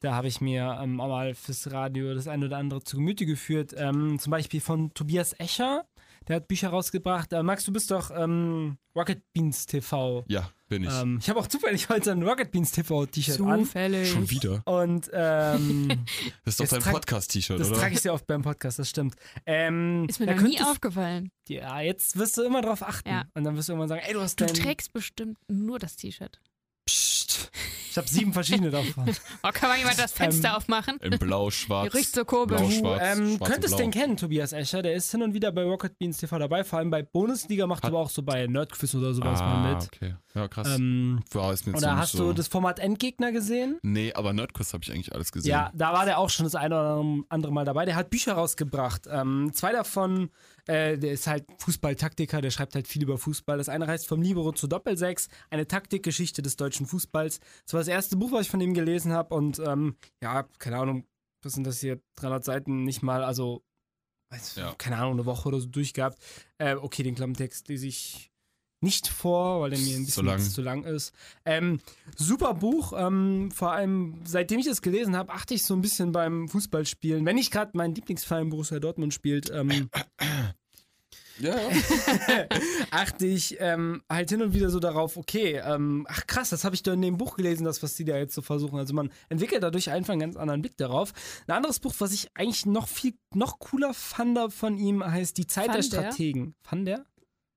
Da habe ich mir ähm, auch mal fürs Radio das eine oder andere zu Gemüte geführt. Ähm, zum Beispiel von Tobias Escher. Der hat Bücher rausgebracht. Äh, Max, du bist doch ähm, Rocket Beans TV. Ja, bin ich. Ähm, ich habe auch zufällig heute ein Rocket Beans TV T-Shirt an. Zufällig. Schon wieder. Und ähm, Das ist doch Das dein Podcast-T-Shirt, das oder? trage ich sehr oft beim Podcast, das stimmt. Ähm, Ist mir da noch nie aufgefallen. Ja, jetzt wirst du immer drauf achten. Ja. Und dann wirst du irgendwann sagen, ey, du hast Du dein... trägst bestimmt nur das T-Shirt. Psst. Ich habe sieben verschiedene davon. Oh, kann mal jemand das Fenster Ähm, aufmachen? In blau, schwarz. Riecht so komisch. Blau, Du schwarz, ähm, schwarz könntest blau. den kennen, Tobias Escher. Der ist hin und wieder bei Rocket Beans TV dabei, vor allem bei Bundesliga, macht Hat- aber auch so bei Nerdquiz oder sowas ah, mal mit. okay. Ja, krass. Ähm, Boah, ist mir oder hast so. du das Format Endgegner gesehen? Nee, aber Nerdquiz habe ich eigentlich alles gesehen. Ja, da war der auch schon das eine oder andere Mal dabei. Der hat Bücher rausgebracht. Ähm, zwei davon, äh, der ist halt Fußballtaktiker, der schreibt halt viel über Fußball. Das eine heißt Vom Libero zur Doppelsechs, eine Taktikgeschichte des deutschen Fußballs. Das war das erste Buch, was ich von ihm gelesen habe. Und ähm, ja, keine Ahnung, was sind das hier? 300 Seiten, nicht mal, also, weiß, Ja. keine Ahnung, eine Woche oder so durchgehabt. Äh, okay, den Klammtext lese ich nicht vor, weil der mir ein Zu bisschen lang. zu lang ist. Ähm, super Buch. Ähm, vor allem, seitdem ich das gelesen habe, achte ich so ein bisschen beim Fußballspielen. Wenn nicht gerade mein Lieblingsverein Borussia Dortmund spielt, ähm, ja, ja. achte ich ähm, halt hin und wieder so darauf, okay, ähm, ach krass, das habe ich doch in dem Buch gelesen, das, was die da jetzt so versuchen. Also man entwickelt dadurch einfach einen ganz anderen Blick darauf. Ein anderes Buch, was ich eigentlich noch viel, noch cooler fand von ihm, heißt Die Zeit der Fand der? Strategen. Fand der?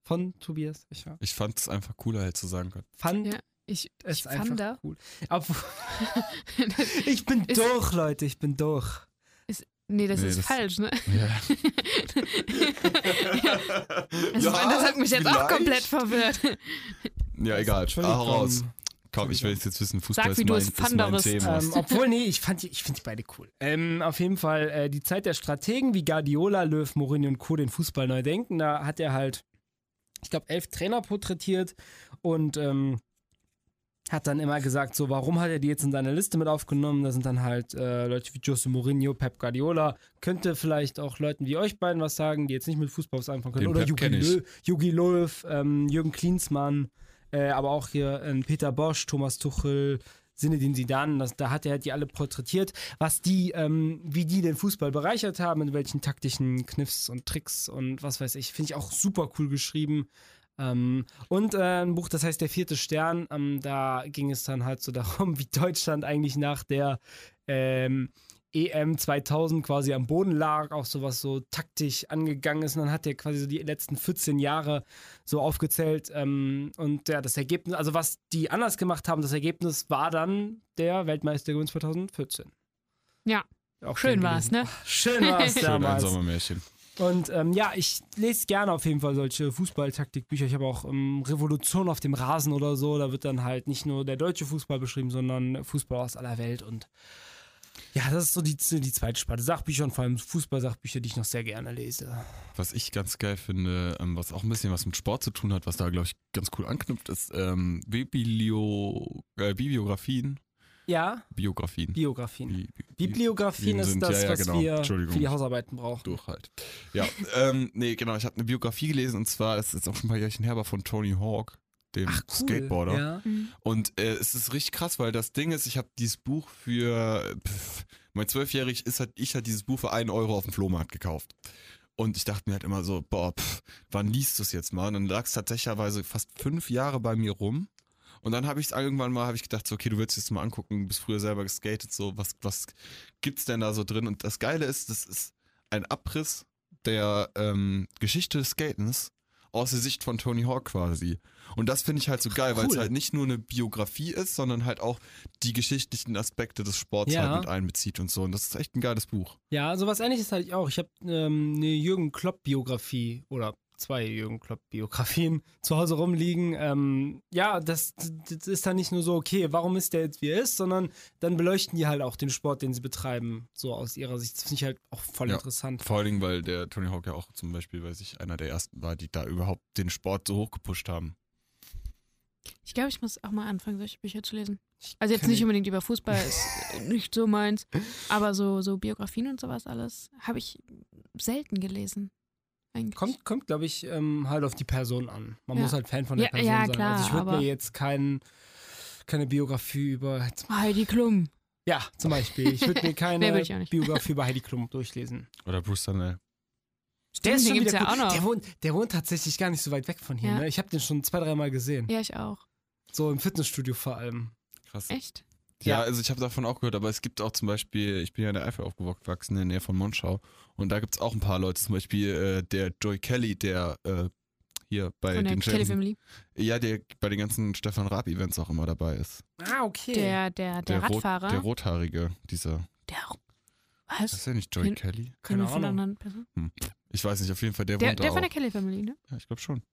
Von Tobias Escher. Ich fand es einfach cooler, hätte zu sagen können. Fand Ja, ich, es ich einfach fand da. cool. Obwohl- ich bin Ist- durch, Leute, ich bin durch. Nee, das Nee, ist das- falsch, ne? Ja. Das, das hat mich jetzt auch vielleicht. komplett verwirrt. Ja, egal. Entschuldigung. Ah, raus. Komm, ich will jetzt jetzt wissen, Fußball Sag, wie ist du mein, es ist mein Thema. Ähm, obwohl, nee, ich, fand die, ich finde die beide cool. Ähm, auf jeden Fall äh, die Zeit der Strategen, wie Guardiola, Löw, Mourinho und Co. den Fußball neu denken. Da hat er halt, ich glaube, elf Trainer porträtiert und ähm, hat dann immer gesagt, so, warum hat er die jetzt in seine Liste mit aufgenommen? Da sind dann halt äh, Leute wie Jose Mourinho, Pep Guardiola. Könnte vielleicht auch Leuten wie euch beiden was sagen, die jetzt nicht mit Fußball was anfangen können. Den Oder Jogi Löw ähm, Jürgen Klinsmann, äh, aber auch hier äh, Peter Bosch, Thomas Tuchel, Sinedin Zidane, das, da hat er die alle porträtiert, was die, ähm, wie die den Fußball bereichert haben, in welchen taktischen Kniffs und Tricks und was weiß ich, finde ich auch super cool geschrieben. Ähm, und äh, ein Buch, das heißt Der vierte Stern, ähm, da ging es dann halt so darum, wie Deutschland eigentlich nach der ähm, EM 2000 quasi am Boden lag, auch sowas so taktisch angegangen ist. Und dann hat er quasi so die letzten 14 Jahre so aufgezählt. Ähm, und ja, das Ergebnis, also was die anders gemacht haben, das Ergebnis war dann der Weltmeistergewinn 2014. Ja. auch Schön war's, gelesen. ne? Schön war es Schön ein damals. Sommermärchen. Und ähm, ja, ich lese gerne auf jeden Fall solche Fußballtaktikbücher. Ich habe auch ähm, Revolution auf dem Rasen oder so. Da wird dann halt nicht nur der deutsche Fußball beschrieben, sondern Fußball aus aller Welt. Und ja, das ist so die, die zweite Sparte. Sachbücher und vor allem Fußballsachbücher, die ich noch sehr gerne lese. Was ich ganz geil finde, ähm, was auch ein bisschen was mit Sport zu tun hat, was da, glaube ich, ganz cool anknüpft, ist ähm, Biblio äh, Bibliografien. Ja, Biografien. Biografien. Bi- Bi- Bibliografien Bi- ist sind- das, ja, ja, was genau. wir für die Hausarbeiten brauchen. durch halt. Ja, ähm, nee, genau, ich habe eine Biografie gelesen und zwar, das ist jetzt auch schon ein paar Jährchen her, aber von Tony Hawk, dem Ach, cool. Skateboarder. Ja. Mhm. Und äh, es ist richtig krass, weil das Ding ist, ich habe dieses Buch für, pff, mein Zwölfjährig ist halt, ich hat dieses Buch für einen Euro auf dem Flohmarkt gekauft. Und ich dachte mir halt immer so, boah, pff, wann liest du es jetzt mal? Und dann lag es tatsächlich fast fünf Jahre bei mir rum. Und dann habe ich es irgendwann mal, habe ich gedacht, so, okay, du willst es mal angucken, bist früher selber geskatet, so, was, was gibt's denn da so drin? Und das Geile ist, das ist ein Abriss der ähm, Geschichte des Skatens aus der Sicht von Tony Hawk quasi. Und das finde ich halt so geil, weil es Cool. halt nicht nur eine Biografie ist, sondern halt auch die geschichtlichen Aspekte des Sports Ja. halt mit einbezieht und so. Und das ist echt ein geiles Buch. Ja, sowas ähnliches hatte ich auch. Ich habe ähm, eine Jürgen Klopp-Biografie oder zwei Jürgen Klopp-Biografien zu Hause rumliegen. Ähm, ja, das, das ist dann nicht nur so, okay, warum ist der jetzt wie er ist, sondern dann beleuchten die halt auch den Sport, den sie betreiben, so aus ihrer Sicht. Das finde ich halt auch voll Ja. interessant. Vor allen Dingen, weil der Tony Hawk ja auch zum Beispiel, weiß ich, einer der ersten war, die da überhaupt den Sport so hochgepusht haben. Ich glaube, ich muss auch mal anfangen, solche Bücher zu lesen. Also jetzt nicht unbedingt über Fußball, ist nicht so meins, aber so, so Biografien und sowas alles habe ich selten gelesen. Eigentlich. Kommt, kommt glaube ich, ähm, halt auf die Person an. Man Ja. muss halt Fan von der Ja, Person ja, sein. klar, also ich würde mir jetzt kein, keine Biografie über. Heidi Klum. Ja, zum Beispiel. Ich würde mir keine Nee, würd. Biografie über Heidi Klum durchlesen. Oder Bruce Danell. Der ist schon wieder ja gut. auch noch. Der wohnt, der wohnt tatsächlich gar nicht so weit weg von hier. Ja. Ne? Ich habe den schon zwei, dreimal gesehen. Ja, ich auch. So im Fitnessstudio vor allem. Krass. Echt? Ja, Ja. also ich habe davon auch gehört, aber es gibt auch zum Beispiel, ich bin ja in der Eifel aufgewachsen, in der Nähe von Monschau. Und da gibt es auch ein paar Leute, zum Beispiel äh, der Joy Kelly, der äh, hier bei Von der den Kelly Family. ja, der bei den ganzen Stefan Raab-Events auch immer dabei ist. Ah, okay. Der, der, der, Rot, Radfahrer. der Rothaarige, dieser. Der, Ist was? der nicht Joy Kelly? Keine wir von Ahnung. anderen Personen? Ich weiß nicht, auf jeden Fall, der, Der, wohnt der auch. von der Kelly Family, ne? Ja, ich glaube schon.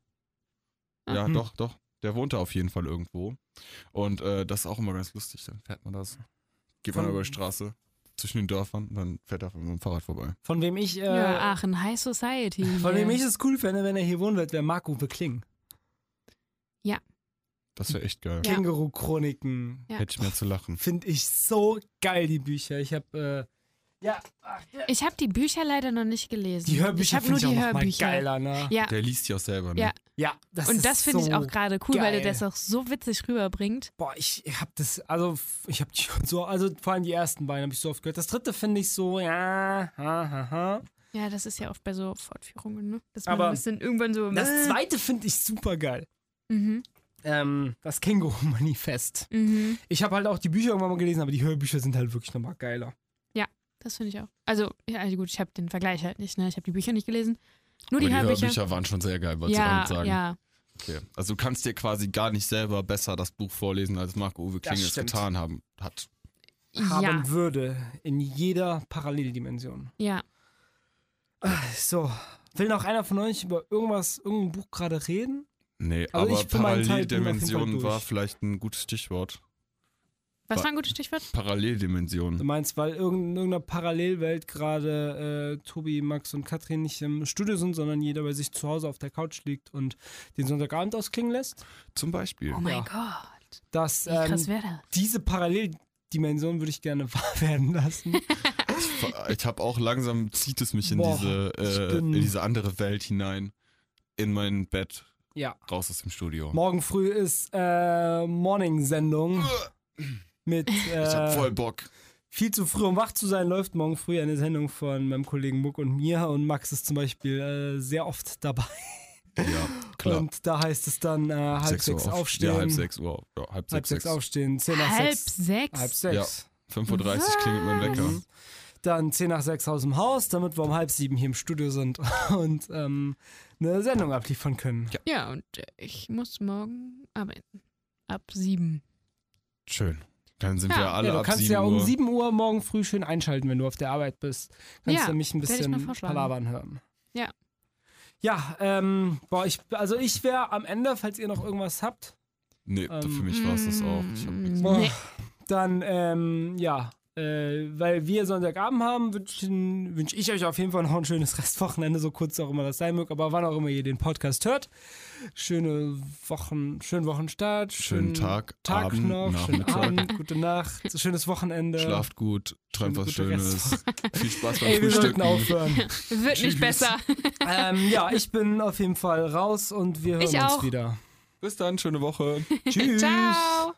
Ah. Ja, Hm. doch, doch. Der wohnt da auf jeden Fall irgendwo. Und äh, das ist auch immer ganz lustig. Dann fährt man das. Geht man Von- über die Straße zwischen den Dörfern und dann fährt er mit dem Fahrrad vorbei. Von wem ich, äh, ja, Aachen High Society. von wem ich es cool fände, wenn er hier wohnen wird, wäre Marco Kling. Das wäre echt geil. Ja. Känguru-Chroniken. Ja. Hätte ich mehr zu lachen. Finde ich so geil, die Bücher. Ich habe, äh, ja, ach, ja, Ich habe die Bücher leider noch nicht gelesen. die ich Hörbücher habe nur finde ich die auch noch mal Hörbücher. geiler, ne? Ja, Der liest die auch selber, ne? Ja. Ja, das und ist das finde ich so auch gerade cool, weil geil. der das auch so witzig rüberbringt. Boah, ich hab das, also ich hab die schon so, also vor allem die ersten beiden habe ich so oft gehört. Das dritte finde ich so, ja, ha, ha, ha. Ja, das ist ja oft bei so Fortführungen, ne? Dass man Aber ein bisschen irgendwann so. Das äh, zweite finde ich super geil. Mhm. Ähm, das Känguru-Manifest. Mhm. Ich habe halt auch die Bücher irgendwann mal gelesen, aber die Hörbücher sind halt wirklich nochmal geiler. Das finde ich auch. Also, ja, also gut, ich habe den Vergleich halt nicht, ne? Ich habe die Bücher nicht gelesen. Nur Aber die, die Hörbücher. Hörbücher waren schon sehr geil, wolltest du ja, damit sagen. ja. Okay. Also du kannst dir quasi gar nicht selber besser das Buch vorlesen, als Marco-Uwe Kling es getan haben, hat. Haben Ja, würde in jeder Paralleldimension. ja. So, will noch einer von euch über irgendwas, irgendein Buch gerade reden? Nee, Also aber ich Paralleldimension war vielleicht ein gutes Stichwort. Was Wa- war ein gutes Stichwort? Du Paralleldimension. meinst, weil in irgendeiner Parallelwelt gerade äh, Tobi, Max und Katrin nicht im Studio sind, sondern jeder bei sich zu Hause auf der Couch liegt und den Sonntagabend ausklingen lässt? Zum Beispiel. Oh mein Ja. Gott. Dass Wie ähm, krass wäre das? diese Paralleldimension würde ich gerne wahr werden lassen. Ich habe auch langsam, zieht es mich in, Boah, diese, ich äh, in diese andere Welt hinein. In mein Bett, ja. raus aus dem Studio. Morgen früh ist äh, Morning-Sendung mit ich hab äh, voll Bock. viel zu früh, um wach zu sein, läuft morgen früh eine Sendung von meinem Kollegen Muck und mir und Max ist zum Beispiel äh, sehr oft dabei. Ja, klar. Und da heißt es dann äh, halb sechs, Uhr auf- aufstehen. Ja, halb sechs Uhr. Ja, halb Halb sechs, sechs sechs. aufstehen, zehn nach Halb sechs. sechs? Halb sechs. 5.30 Uhr klingelt mein Wecker. Mhm. Dann zehn nach sechs aus dem Haus, damit wir um halb sieben hier im Studio sind und ähm, eine Sendung abliefern können. Ja, und äh, ich muss morgen arbeiten. Ab sieben. Schön. Dann sind Ja. wir alle Ja, du ab kannst 7 ja um Uhr. 7 Uhr morgen früh schön einschalten, wenn du auf der Arbeit bist. Kannst Ja, du mich ein bisschen palavern hören. Ja. Ja, ähm, boah, ich, also ich wäre am Ende, falls ihr noch irgendwas habt, Nee, Ähm, für mich war es das auch. Ich hab nichts. Mm, Nee. dann, ähm, ja, äh, weil wir Sonntagabend haben, wünsche wünsch ich euch auf jeden Fall noch ein schönes Restwochenende, so kurz auch immer das sein mag, aber wann auch immer ihr den Podcast hört. Schöne Wochen, schönen Wochenstart, Schönen Tag, Tag Abend, noch, schönen Nachmittag. Abend, gute Nacht, schönes Wochenende. Schlaft gut, träumt was Schönes. Viel Spaß beim Ey, wir Frühstücken. sollten aufhören. Wird Tschüss. nicht besser. ähm, ja, ich bin auf jeden Fall raus und wir hören Ich uns auch. wieder. Bis dann, schöne Woche. Tschüss. Ciao.